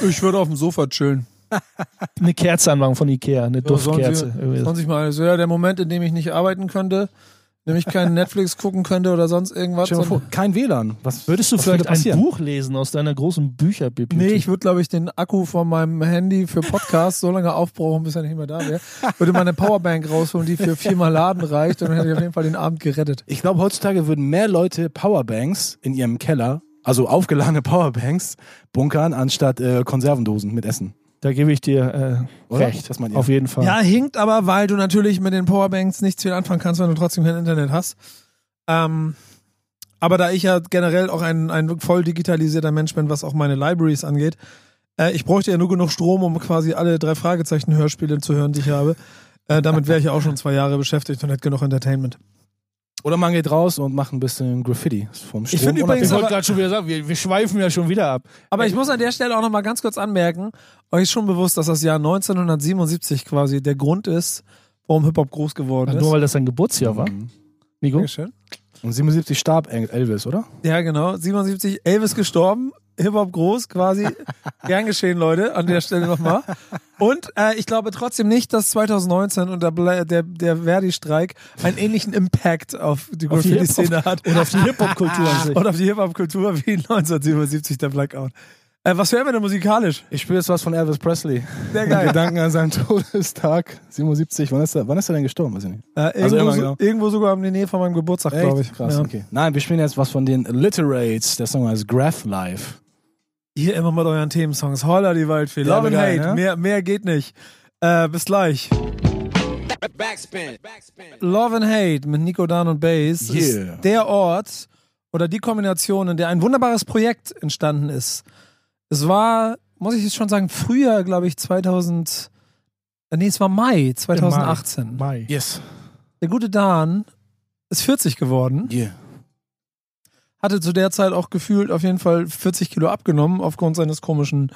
Ich würde auf dem Sofa chillen. [laughs] Eine Kerze anmachen von Ikea, eine Duftkerze. Irgendwie. 20 Mal alles. Ja, der Moment, in dem ich nicht arbeiten könnte, in dem ich keinen Netflix gucken könnte oder sonst irgendwas. Stell dir mal vor, kein WLAN. Was, Würdest du was vielleicht würde ein? Buch lesen aus deiner großen Bücherbibliothek? Nee, ich würde, glaube ich, den Akku von meinem Handy für Podcasts so lange aufbrauchen, bis er nicht mehr da wäre. Würde meine Powerbank rausholen, die für viermal Laden reicht und dann hätte ich auf jeden Fall den Abend gerettet. Ich glaube, heutzutage würden mehr Leute Powerbanks in ihrem Keller, also aufgeladene Powerbanks, bunkern, anstatt äh, Konservendosen mit Essen. Da gebe ich dir äh, recht. Meint ihr? Auf jeden Fall. Ja, hinkt aber, weil du natürlich mit den Powerbanks nichts viel anfangen kannst, wenn du trotzdem kein Internet hast. Ähm, aber da ich ja generell auch ein, ein voll digitalisierter Mensch bin, was auch meine Libraries angeht, äh, ich bräuchte ja nur genug Strom, um quasi alle drei Fragezeichen-Hörspiele zu hören, die ich habe. Äh, damit wäre ich ja auch schon zwei Jahre beschäftigt und hätte genug Entertainment. Oder man geht raus und macht ein bisschen Graffiti vom Strom. Ich finde übrigens Ich wollte gerade schon wieder sagen, wir, wir schweifen ja schon wieder ab. Aber ich muss an der Stelle auch noch mal ganz kurz anmerken, euch ist schon bewusst, dass das Jahr 1977 quasi der Grund ist, warum Hip-Hop groß geworden ist. Nur weil das dein Geburtsjahr war. Mhm. Nico? Dankeschön. Und 77 starb El- Elvis, oder? Ja, genau. 77, Elvis gestorben, Hip-Hop groß quasi. [laughs] Gern geschehen, Leute, an der Stelle nochmal. Und äh, ich glaube trotzdem nicht, dass 2019 und der, Bla- der, der Verdi-Streik einen ähnlichen Impact auf die Graffiti-Szene hat. Und auf die Hip-Hop-Kultur an sich. Und auf die Hip-Hop-Kultur wie 1977 der Blackout. Äh, was hören wir denn musikalisch? Ich spiele jetzt was von Elvis Presley. Sehr geil. Gedanken an seinen Todestag, 77. Wann ist er, wann ist er denn gestorben? Weiß ich nicht. Äh, irgendwo, Also immer so, genau. irgendwo sogar in der Nähe von meinem Geburtstag, glaube ich. Krass, Ja. okay. Nein, wir spielen jetzt was von den Literates. Der Song heißt Graph Life. Hier immer mit euren Themensongs. Holla die Waldfee. Ja, Love and Hate. ne? Mehr, mehr geht nicht. Äh, bis gleich. Backspin. Backspin. Love and Hate mit Nico Dan und Bass Yeah. ist der Ort oder die Kombination, in der ein wunderbares Projekt entstanden ist. Es war, muss ich jetzt schon sagen, früher, glaube ich, 2000, äh, nee, es war Mai 2018. Mai. Yes. Der gute Dan ist 40 geworden, Yeah. Hatte zu der Zeit auch gefühlt auf jeden Fall 40 Kilo abgenommen aufgrund seines komischen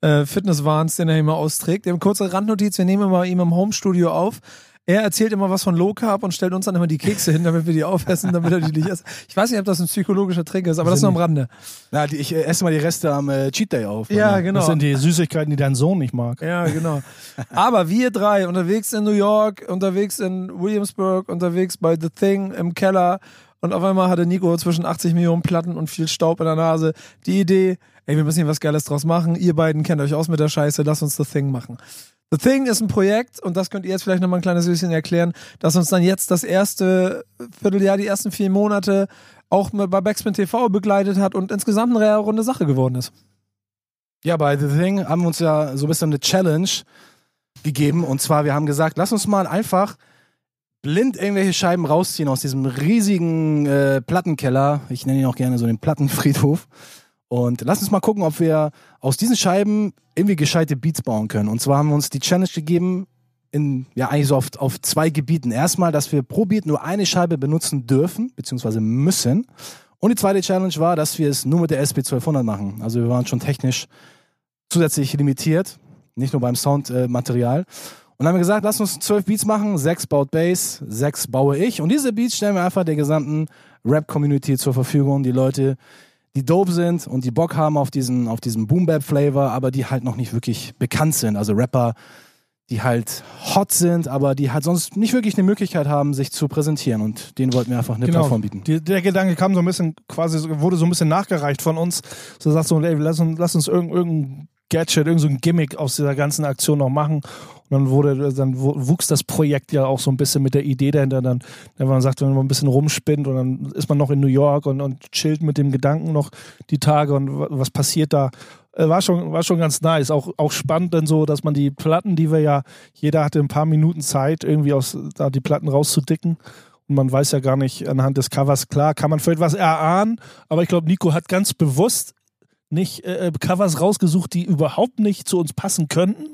äh, Fitnesswahns, den er immer austrägt. Wir haben kurze Randnotiz, wir nehmen immer ihm im Homestudio auf. Er erzählt immer was von Low Carb und stellt uns dann immer die Kekse hin, damit wir die aufessen, damit er die nicht essen. Ich weiß nicht, ob das ein psychologischer Trick ist, aber das nur am Rande. Na, die, ich äh, esse mal die Reste am äh, Cheat Day auf. Ja, genau. Das sind die Süßigkeiten, die dein Sohn nicht mag. Ja, genau. Aber wir drei unterwegs in New York, unterwegs in Williamsburg, unterwegs bei The Thing im Keller und auf einmal hatte Nico zwischen 80 Millionen Platten und viel Staub in der Nase die Idee, ey, wir müssen hier was Geiles draus machen. Ihr beiden kennt euch aus mit der Scheiße, lasst uns The Thing machen. The Thing ist ein Projekt, und das könnt ihr jetzt vielleicht nochmal ein kleines bisschen erklären, das uns dann jetzt das erste Vierteljahr, die ersten vier Monate auch bei Backspin TV begleitet hat und insgesamt eine runde Sache geworden ist. Ja, bei The Thing haben wir uns ja so ein bisschen eine Challenge gegeben. Und zwar, wir haben gesagt, lass uns mal einfach blind irgendwelche Scheiben rausziehen aus diesem riesigen äh, Plattenkeller. Ich nenne ihn auch gerne so den Plattenfriedhof. Und lass uns mal gucken, ob wir aus diesen Scheiben irgendwie gescheite Beats bauen können. Und zwar haben wir uns die Challenge gegeben, in, ja, eigentlich so auf, auf zwei Gebieten. Erstmal, dass wir pro Beat nur eine Scheibe benutzen dürfen, beziehungsweise müssen. Und die zweite Challenge war, dass wir es nur mit der SP1200 machen. Also wir waren schon technisch zusätzlich limitiert, nicht nur beim Soundmaterial. Und dann haben wir gesagt, lass uns zwölf Beats machen, sechs baut Bass, sechs baue ich. Und diese Beats stellen wir einfach der gesamten Rap-Community zur Verfügung. Die Leute, die dope sind und die Bock haben auf diesen, auf diesen Boom-Bap-Flavor, aber die halt noch nicht wirklich bekannt sind. Also Rapper, die halt hot sind, aber die halt sonst nicht wirklich eine Möglichkeit haben, sich zu präsentieren. Und denen wollten wir einfach eine Genau. Plattform bieten. Die, der Gedanke kam so ein bisschen, quasi, wurde so ein bisschen nachgereicht von uns. So sagt so, ey, lass uns, lass uns irgendein, irgendein Gadget, irgendein so Gimmick aus dieser ganzen Aktion noch machen. Und dann wurde, dann wu- wuchs das Projekt ja auch so ein bisschen mit der Idee dahinter. Dann, wenn man sagt, wenn man ein bisschen rumspinnt und dann ist man noch in New York und, und chillt mit dem Gedanken noch die Tage und wa- was passiert da. Äh, War schon, war schon ganz nice. Auch, auch spannend dann so, dass man die Platten, die wir ja, jeder hatte ein paar Minuten Zeit, irgendwie aus, da die Platten rauszudicken. Und man weiß ja gar nicht anhand des Covers, klar, kann man vielleicht was erahnen, aber ich glaube, Nico hat ganz bewusst nicht äh, Covers rausgesucht, die überhaupt nicht zu uns passen könnten.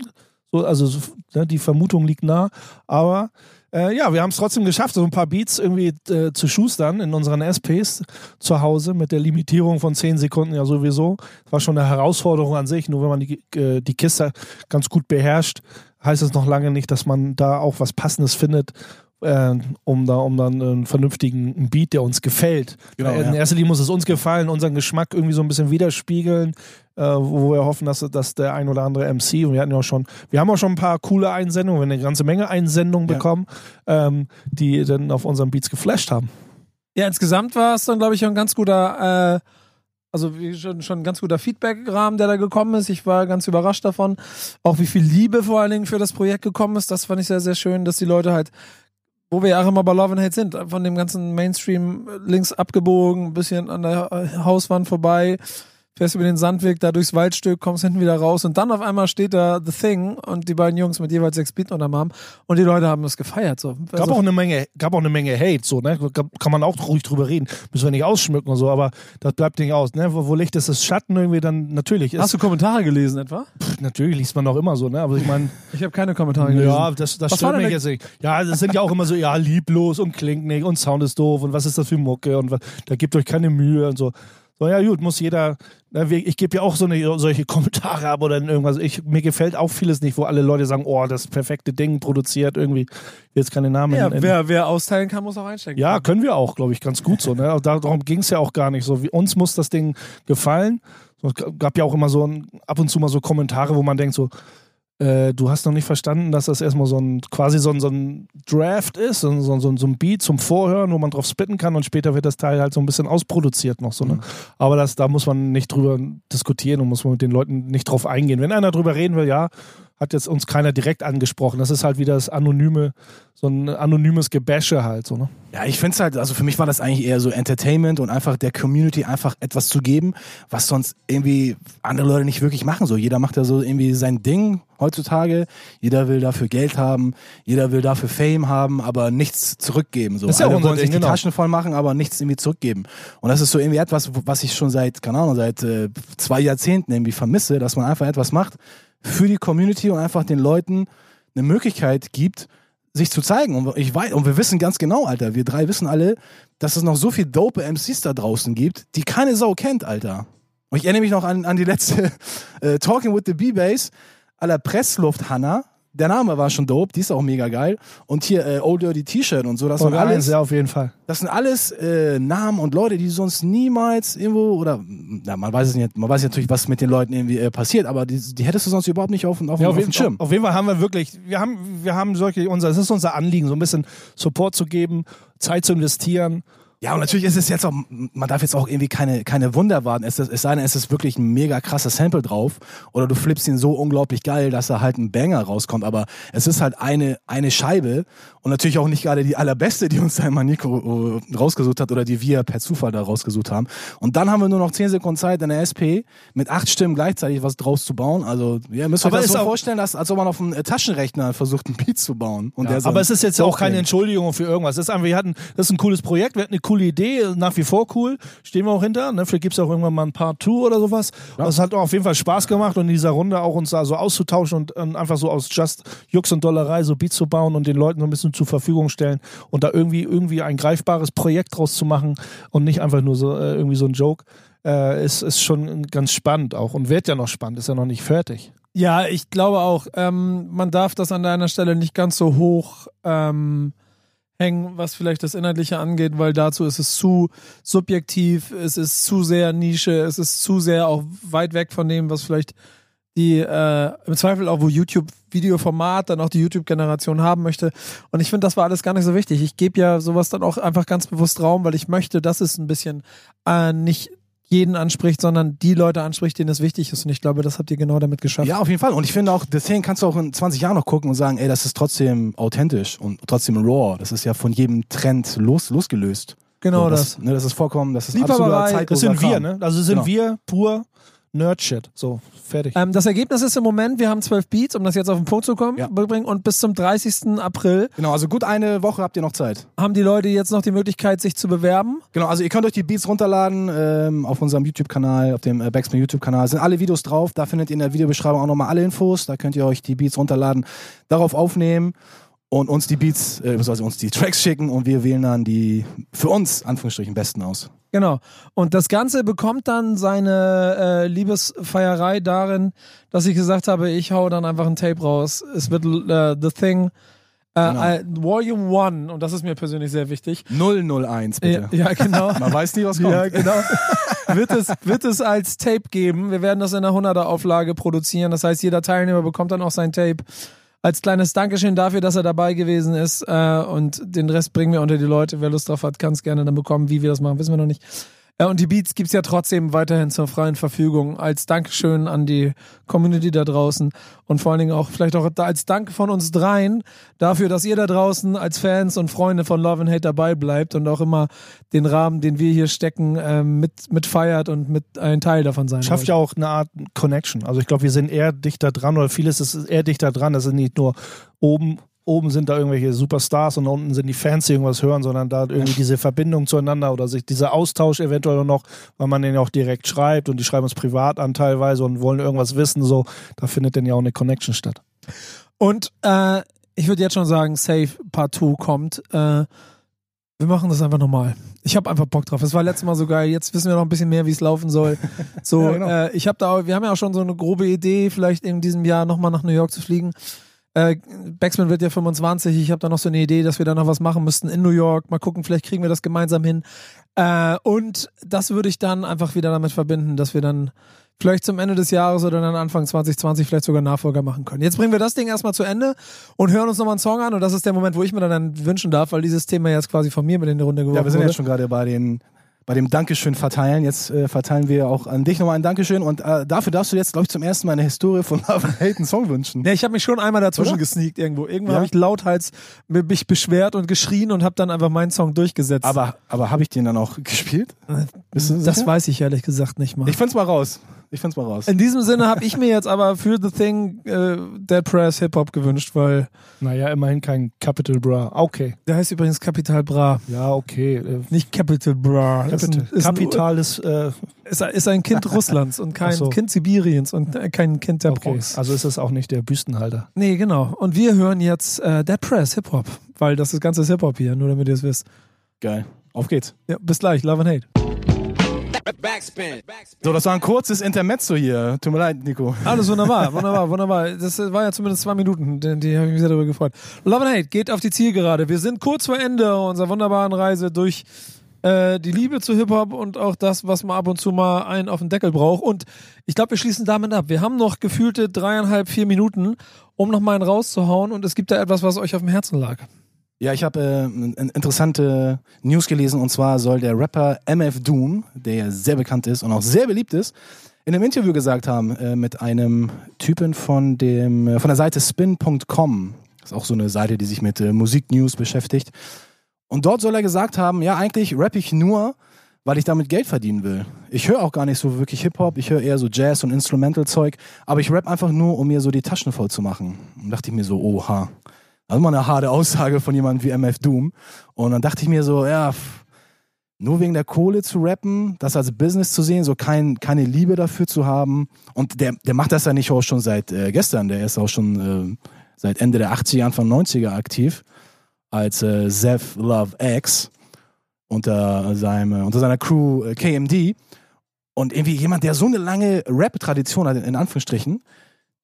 So, also so, ne, die Vermutung liegt nah. Aber äh, ja, wir haben es trotzdem geschafft, so ein paar Beats irgendwie äh, zu schustern in unseren SPs zu Hause mit der Limitierung von 10 Sekunden ja sowieso. War schon eine Herausforderung an sich. Nur wenn man die, äh, die Kiste ganz gut beherrscht, heißt es noch lange nicht, dass man da auch was Passendes findet. Äh, um da um dann einen vernünftigen Beat, der uns gefällt. Genau, in ja. erster Linie muss es uns gefallen, unseren Geschmack irgendwie so ein bisschen widerspiegeln, äh, wo wir hoffen, dass, dass der ein oder andere MC, und wir hatten ja auch schon, wir haben auch schon ein paar coole Einsendungen, wir haben eine ganze Menge Einsendungen Ja. bekommen, ähm, die dann auf unseren Beats geflasht haben. Ja, insgesamt war es dann, glaube ich, ein ganz guter, äh, also wie schon, schon ein ganz guter Feedback-Rahmen, der da gekommen ist. Ich war ganz überrascht davon. Auch wie viel Liebe vor allen Dingen für das Projekt gekommen ist. Das fand ich sehr, sehr schön, dass die Leute halt, wo wir ja auch immer bei Love and Hate sind, von dem ganzen Mainstream links abgebogen, ein bisschen an der äh, Hauswand vorbei, fährst über den Sandweg, da durchs Waldstück, kommst hinten wieder raus und dann auf einmal steht da The Thing und die beiden Jungs mit jeweils sechs Beat unterm Arm und die Leute haben das gefeiert. So. Gab Also- auch eine Menge, gab auch eine Menge Hate, so, ne? Kann man auch ruhig drüber reden. Müssen wir nicht ausschmücken und so, aber das bleibt nicht aus, ne? Wo, wo Licht ist, ist Schatten irgendwie dann natürlich. Ist, Hast du Kommentare gelesen etwa? pff, natürlich liest man auch immer so, ne? Aber ich meine, [laughs] Ich habe keine Kommentare gelesen. ja, das, das stört mich jetzt nicht. Ja, das sind ja auch immer so, ja, lieblos und klingt nicht und Sound ist doof und was ist das für Mucke und was, da gebt euch keine Mühe und so. So, ja, gut, muss jeder, ich gebe ja auch so eine, solche Kommentare ab oder irgendwas. Ich, mir gefällt auch vieles nicht, wo alle Leute sagen, oh, das perfekte Ding produziert irgendwie. Ich will jetzt keine Namen Ja, wer, wer austeilen kann, muss auch einstecken. Ja, können wir auch, glaube ich, ganz gut so. Ne? Darum ging es ja auch gar nicht so. Wie, uns muss das Ding gefallen. Es gab ja auch immer so ein, ab und zu mal so Kommentare, wo man denkt so, äh, du hast noch nicht verstanden, dass das erstmal so ein, quasi so ein, so ein Draft ist, so, ein- so, ein- so ein Beat zum Vorhören, wo man drauf spitten kann und später wird das Teil halt so ein bisschen ausproduziert noch so. Ne? Aber das, da muss man nicht drüber diskutieren und muss man mit den Leuten nicht drauf eingehen. Wenn einer drüber reden will, ja, hat jetzt uns keiner direkt angesprochen. Das ist halt wieder das anonyme, so ein anonymes Gebäsche halt so, ne? Ja, ich finde es halt, also für mich war das eigentlich eher so Entertainment und einfach der Community einfach etwas zu geben, was sonst irgendwie andere Leute nicht wirklich machen. So, jeder macht ja so irgendwie sein Ding heutzutage. Jeder will dafür Geld haben, jeder will dafür Fame haben, aber nichts zurückgeben. So, Das ist ja alle wollen sich Ding, die genau. Taschen voll machen, aber nichts irgendwie zurückgeben. Und das ist so irgendwie etwas, was ich schon seit, keine Ahnung, seit äh, zwei Jahrzehnten irgendwie vermisse, dass man einfach etwas macht für die Community und einfach den Leuten eine Möglichkeit gibt, sich zu zeigen. Und ich weiß, und wir wissen ganz genau, Alter, wir drei wissen alle, dass es noch so viel dope MCs da draußen gibt, die keine Sau kennt, Alter. Und ich erinnere mich noch an, an die letzte [laughs] äh, Talking with the B-Bass aller Pressluft Hanna. Der Name war schon dope, die ist auch mega geil. Und hier äh, Old Dirty T-Shirt und so, das sind Folge eins, alles, ja, auf jeden Fall. das sind alles äh, Namen und Leute, die sonst niemals irgendwo oder ja, man weiß es nicht, man weiß natürlich, was mit den Leuten irgendwie äh, passiert, aber die, die hättest du sonst überhaupt nicht auf, auf, Ja, auf, auf, dem Schirm. auf jeden Fall haben wir wirklich, wir haben, wir haben solche, unser, es ist unser Anliegen, so ein bisschen Support zu geben, Zeit zu investieren Ja, und natürlich ist es jetzt auch, man darf jetzt auch irgendwie keine, keine Wunder erwarten. Es, ist- es sei denn, es ist wirklich ein mega krasses Sample drauf. Oder du flippst ihn so unglaublich geil, dass da halt ein Banger rauskommt. Aber es ist halt eine, eine Scheibe. Und natürlich auch nicht gerade die allerbeste, die uns da immer Nico äh, rausgesucht hat oder die wir per Zufall da rausgesucht haben. Und dann haben wir nur noch 10 Sekunden Zeit in der SP mit acht Stimmen gleichzeitig was draus zu bauen. Also, ja, müsst ihr Aber euch das ist so vorstellen, dass, als ob man auf einem äh, Taschenrechner versucht, einen Beat zu bauen. Und der so Aber es ist jetzt auch keine. Entschuldigung für irgendwas. Es ist einfach, wir hatten, das ist ein cooles Projekt, wir hatten eine coole Idee, nach wie vor cool, stehen wir auch hinter. Ne? Vielleicht gibt's auch irgendwann mal ein Part 2 oder sowas. Das hat auch auf jeden Fall Spaß gemacht und in dieser Runde auch uns da so auszutauschen und, ähm, einfach so aus Just Jux und Dollerei so Beats zu bauen und den Leuten so ein bisschen zur Verfügung stellen und da irgendwie irgendwie ein greifbares Projekt draus zu machen und nicht einfach nur so äh, irgendwie so ein Joke. Äh, ist, ist schon ganz spannend auch und wird ja noch spannend, ist ja noch nicht fertig. Ja, ich glaube auch, ähm, man darf das an deiner Stelle nicht ganz so hoch ähm, hängen, was vielleicht das Inhaltliche angeht, weil dazu ist es zu subjektiv, es ist zu sehr Nische, es ist zu sehr auch weit weg von dem, was vielleicht die äh, im Zweifel auch, wo YouTube Videoformat dann auch die YouTube-Generation haben möchte. Und ich finde, das war alles gar nicht so wichtig. Ich gebe ja sowas dann auch einfach ganz bewusst Raum, weil ich möchte, dass es ein bisschen äh, nicht jeden anspricht, sondern die Leute anspricht, denen es wichtig ist. Und ich glaube, das habt ihr genau damit geschafft. Ja, auf jeden Fall. Und ich finde auch, deswegen kannst du auch in 20 Jahren noch gucken und sagen, ey, das ist trotzdem authentisch und trotzdem raw. Das ist ja von jedem Trend los, losgelöst. Genau so, das. Ne, das ist vollkommen, das ist absoluter Das zeitloser sind wir, ne? Also sind Genau. wir pur Nerd-Shit. So, fertig. Ähm, das Ergebnis ist im Moment, wir haben zwölf Beats, um das jetzt auf den Punkt zu kommen, Ja. bringen. Und bis zum 30. April Genau, also gut eine Woche habt ihr noch Zeit. haben die Leute jetzt noch die Möglichkeit, sich zu bewerben. Genau, also ihr könnt euch die Beats runterladen ähm, auf unserem YouTube-Kanal, auf dem äh, Backspin YouTube-Kanal. Sind alle Videos drauf. Da findet ihr in der Videobeschreibung auch nochmal alle Infos. Da könnt ihr euch die Beats runterladen, darauf aufnehmen und uns die Beats, äh, beziehungsweise uns die Tracks schicken und wir wählen dann die für uns, Anführungsstrichen, besten aus. Genau. Und das Ganze bekommt dann seine äh, Liebesfeierei darin, dass ich gesagt habe, ich hau dann einfach ein Tape raus. Es wird äh, The Thing äh, Genau. äh, Volume 1 und das ist mir persönlich sehr wichtig. 001, bitte. Ja, ja, genau. Man weiß nie, was kommt. Ja, genau. wird, es, wird es als Tape geben. Wir werden das in einer 100er Auflage produzieren. Das heißt, jeder Teilnehmer bekommt dann auch sein Tape. Als kleines Dankeschön dafür, dass er dabei gewesen ist. Äh, und den Rest bringen wir unter die Leute. Wer Lust drauf hat, kann es gerne dann bekommen. Wie wir das machen, wissen wir noch nicht. Äh, und die Beats gibt's ja trotzdem weiterhin zur freien Verfügung. Als Dankeschön an die Community da draußen. Und vor allen Dingen auch vielleicht auch als Dank von uns dreien dafür, dass ihr da draußen als Fans und Freunde von Love and Hate dabei bleibt und auch immer den Rahmen, den wir hier stecken, ähm, mit, mit feiert und mit ein Teil davon sein schafft wollt. ja auch eine Art Connection. Also ich glaube, wir sind eher dichter dran oder vieles ist eher dichter dran. Das sind nicht nur oben, oben sind da irgendwelche Superstars und unten sind die Fans, die irgendwas hören, sondern da irgendwie diese Verbindung zueinander oder sich dieser Austausch eventuell noch, weil man den auch direkt schreibt und die schreiben uns privat an teilweise und wollen irgendwas wissen, so, da findet dann ja auch eine Connection statt. Und äh, ich würde jetzt schon sagen, Safe Part 2 kommt. Äh, wir machen das einfach nochmal. Ich habe einfach Bock drauf. Es war letztes Mal so geil. Jetzt wissen wir noch ein bisschen mehr, wie es laufen soll. [laughs] So, Ja, genau. äh, ich habe da, auch- wir haben ja auch schon so eine grobe Idee, vielleicht in diesem Jahr nochmal nach New York zu fliegen. Äh, Baxman wird ja 25. Ich habe da noch so eine Idee, dass wir da noch was machen müssten in New York. Mal gucken, vielleicht kriegen wir das gemeinsam hin. Äh, und das würde ich dann einfach wieder damit verbinden, dass wir dann vielleicht zum Ende des Jahres oder dann Anfang 2020 vielleicht sogar Nachfolger machen können. Jetzt bringen wir das Ding erstmal zu Ende und hören uns nochmal einen Song an. Und das ist der Moment, wo ich mir dann, dann wünschen darf, weil dieses Thema jetzt quasi von mir mit in die Runde geworfen Ja, wir sind wurde. jetzt schon gerade bei den bei dem Dankeschön verteilen. Jetzt äh, verteilen wir auch an dich nochmal ein Dankeschön und äh, dafür darfst du jetzt, glaube ich, zum ersten Mal in der Historie von Love and Hate einen Song wünschen. Ja, ich habe mich schon einmal dazwischen Oder? gesneakt irgendwo. Irgendwann Ja? habe ich lauthals mich beschwert und geschrien und habe dann einfach meinen Song durchgesetzt. Aber, aber habe ich den dann auch gespielt? Du das weiß ich ehrlich gesagt nicht mal. Ich find's mal raus. Ich find's mal raus. In diesem Sinne habe ich mir jetzt aber für The Thing äh, Dead Press Hip Hop gewünscht, weil Naja, immerhin kein Capital Bra. Okay. der heißt übrigens Capital Bra, Ja, okay. Äh, nicht Capital Bra. Capital, ist, Kapital ist, äh, ist, ein, ist ein Kind [laughs] Russlands und kein so. Kind Sibiriens und äh, kein Kind der okay. Bronx. Also ist es auch nicht der Büstenhalter. Nee, genau. Und wir hören jetzt äh, Dead Press Hip Hop, weil das ist ganze Hip Hop hier, nur damit ihr es wisst. Geil. Auf geht's. Ja, bis gleich. Love and Hate. Backspin. So, das war ein kurzes Intermezzo hier. Tut mir leid, Nico. Alles wunderbar, [laughs] wunderbar, wunderbar. Das war ja zumindest zwei Minuten, die, die habe ich mich sehr darüber gefreut. Love and Hate geht auf die Zielgerade. Wir sind kurz vor Ende unserer wunderbaren Reise durch äh, die Liebe zu Hip-Hop und auch das, was man ab und zu mal einen auf den Deckel braucht. Und ich glaube, wir schließen damit ab. Wir haben noch gefühlte dreieinhalb, vier Minuten, um noch mal einen rauszuhauen. Und es gibt da etwas, was euch auf dem Herzen lag. Ja, ich habe äh, interessante News gelesen und zwar soll der Rapper MF Doom, der ja sehr bekannt ist und auch sehr beliebt ist, in einem Interview gesagt haben äh, mit einem Typen von dem äh, von der Seite spin.com. Das ist auch so eine Seite, die sich mit äh, Musiknews beschäftigt. Und dort soll er gesagt haben, ja, eigentlich rappe ich nur, weil ich damit Geld verdienen will. Ich höre auch gar nicht so wirklich Hip-Hop, ich höre eher so Jazz und Instrumental-Zeug, aber ich rap einfach nur, um mir so die Taschen voll zu machen. Und dachte ich mir so, oha, ist mal eine harte Aussage von jemandem wie MF Doom. Und dann dachte ich mir so, ja, nur wegen der Kohle zu rappen, das als Business zu sehen, so kein, keine Liebe dafür zu haben. Und der, der macht das ja nicht auch schon seit äh, gestern, der ist auch schon äh, seit Ende der 80er, Anfang 90er aktiv als äh, Zev Love X unter, seinem, unter seiner Crew äh, KMD. Und irgendwie jemand, der so eine lange Rap-Tradition hat, in Anführungsstrichen,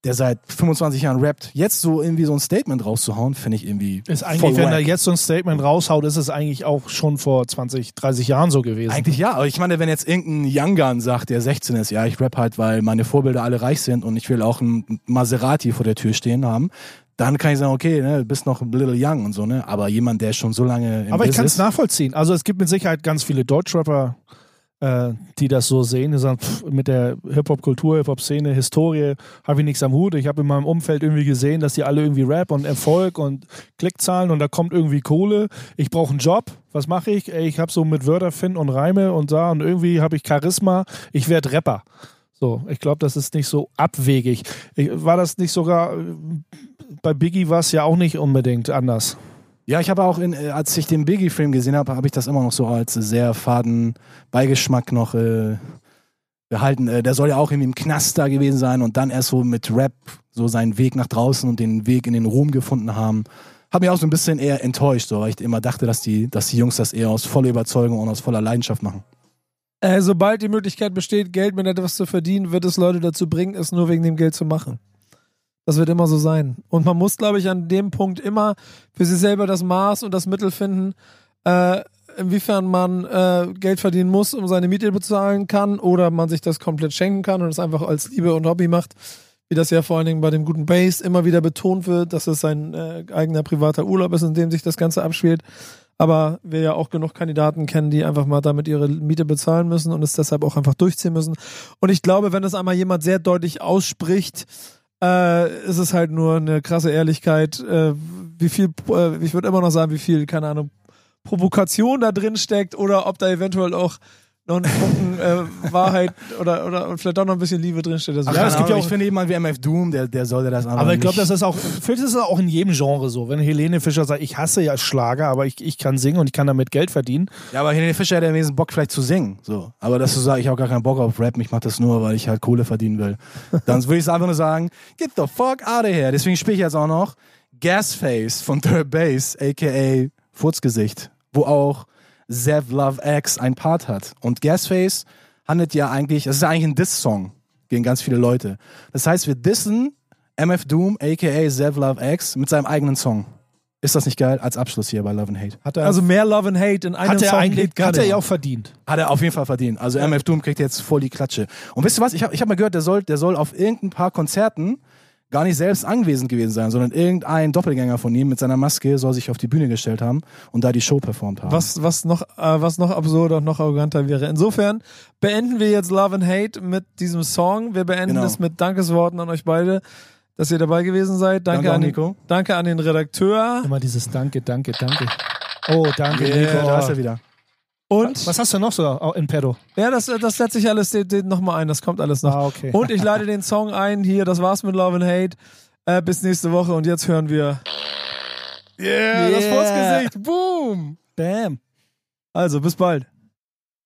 der seit 25 Jahren rappt, jetzt so irgendwie so ein Statement rauszuhauen, finde ich irgendwie. Ist eigentlich, wenn wack. er jetzt so ein Statement raushaut, ist es eigentlich auch schon vor 20, 30 Jahren so gewesen. Eigentlich ja, aber ich meine, wenn jetzt irgendein Young Gun sagt, der 16 ist, ja, ich rap halt, weil meine Vorbilder alle reich sind und ich will auch ein Maserati vor der Tür stehen haben, dann kann ich sagen, okay, ne, du bist noch ein little young und so, ne? Aber jemand, der schon so lange im Aber ich kann es nachvollziehen. Also es gibt mit Sicherheit ganz viele Deutschrapper, äh, die das so sehen. Die sagen, pff, mit der Hip-Hop-Kultur, Hip-Hop-Szene, Historie habe ich nichts am Hut. Ich habe in meinem Umfeld irgendwie gesehen, dass die alle irgendwie Rap und Erfolg und Klickzahlen und da kommt irgendwie Kohle. Ich brauche einen Job. Was mache ich? Ich habe so mit Wörter finden und Reime und da und irgendwie habe ich Charisma. Ich werde Rapper. So, ich glaube, das ist nicht so abwegig. Ich, war das nicht sogar bei Biggie war es ja auch nicht unbedingt anders. Ja, ich habe auch, in, äh, als ich den Biggie-Film gesehen habe, habe ich das immer noch so als sehr faden Beigeschmack noch äh, behalten. Äh, der soll ja auch irgendwie im Knast da gewesen sein und dann erst so mit Rap so seinen Weg nach draußen und den Weg in den Ruhm gefunden haben. Hat mich auch so ein bisschen eher enttäuscht, so, weil ich immer dachte, dass die, dass die Jungs das eher aus voller Überzeugung und aus voller Leidenschaft machen. Äh, sobald die Möglichkeit besteht, Geld mit etwas zu verdienen, wird es Leute dazu bringen, es nur wegen dem Geld zu machen. Das wird immer so sein. Und man muss, glaube ich, an dem Punkt immer für sich selber das Maß und das Mittel finden, äh, inwiefern man äh, Geld verdienen muss, um seine Miete bezahlen kann, oder man sich das komplett schenken kann und es einfach als Liebe und Hobby macht, wie das ja vor allen Dingen bei dem guten Bass immer wieder betont wird, dass es sein äh, eigener privater Urlaub ist, in dem sich das Ganze abspielt. Aber wir ja auch genug Kandidaten kennen, die einfach mal damit ihre Miete bezahlen müssen und es deshalb auch einfach durchziehen müssen. Und ich glaube, wenn das einmal jemand sehr deutlich ausspricht, äh, ist es halt nur eine krasse Ehrlichkeit, äh, wie viel, äh, ich würde immer noch sagen, wie viel, keine Ahnung, Provokation da drin steckt oder ob da eventuell auch noch ein Funken äh, Wahrheit oder, oder vielleicht auch noch ein bisschen Liebe drinsteht. Also, ja, es gibt ja auch, ich ich finde jemand wie MF Doom, der, der sollte das Aber ich glaube, das ist auch, vielleicht ist es auch in jedem Genre so. Wenn Helene Fischer sagt, ich hasse ja Schlager, aber ich, ich kann singen und ich kann damit Geld verdienen. Ja, aber Helene Fischer hat ja wenigstens Bock vielleicht zu singen. So. Aber dass du sagst, ich habe gar keinen Bock auf Rap, ich mach das nur, weil ich halt Kohle verdienen will. Dann würde ich einfach nur sagen, get the fuck out of here. Deswegen spiele ich jetzt auch noch Gasface von Third Base, aka Furzgesicht, wo auch Zev Love X ein Part hat. Und Gasface handelt ja eigentlich, das ist ja eigentlich ein Diss-Song gegen ganz viele Leute. Das heißt, wir dissen MF Doom, aka Zev Love X, mit seinem eigenen Song. Ist das nicht geil? Als Abschluss hier bei Love and Hate. Hat er, also mehr Love and Hate in einem hat er Song eigentlich, geht gar hat er ja auch verdient. Hat er auf jeden Fall verdient. Also MF Doom kriegt jetzt voll die Klatsche. Und wisst ihr was? Ich habe ich hab mal gehört, der soll, der soll auf irgendein paar Konzerten gar nicht selbst anwesend gewesen sein, sondern irgendein Doppelgänger von ihm mit seiner Maske soll sich auf die Bühne gestellt haben und da die Show performt haben. Was, was, noch, äh, was noch absurder und noch arroganter wäre. Insofern beenden wir jetzt Love and Hate mit diesem Song. Wir beenden Genau. es mit Dankesworten an euch beide, dass ihr dabei gewesen seid. Danke, Danke an, Nico. danke an den Redakteur. Immer dieses Danke, danke, danke. Oh, danke, Yeah, Nico. da ist er wieder. Und Was hast du noch so in Pedo? ja, das, das setze ich alles nochmal ein. Das kommt alles noch. Ah, okay. Und ich leite den Song ein. Hier, das war's mit Love and Hate. Äh, bis nächste Woche. Und jetzt hören wir. Yeah, das Yeah. Furzgesicht. Boom. Bam. Also, bis bald.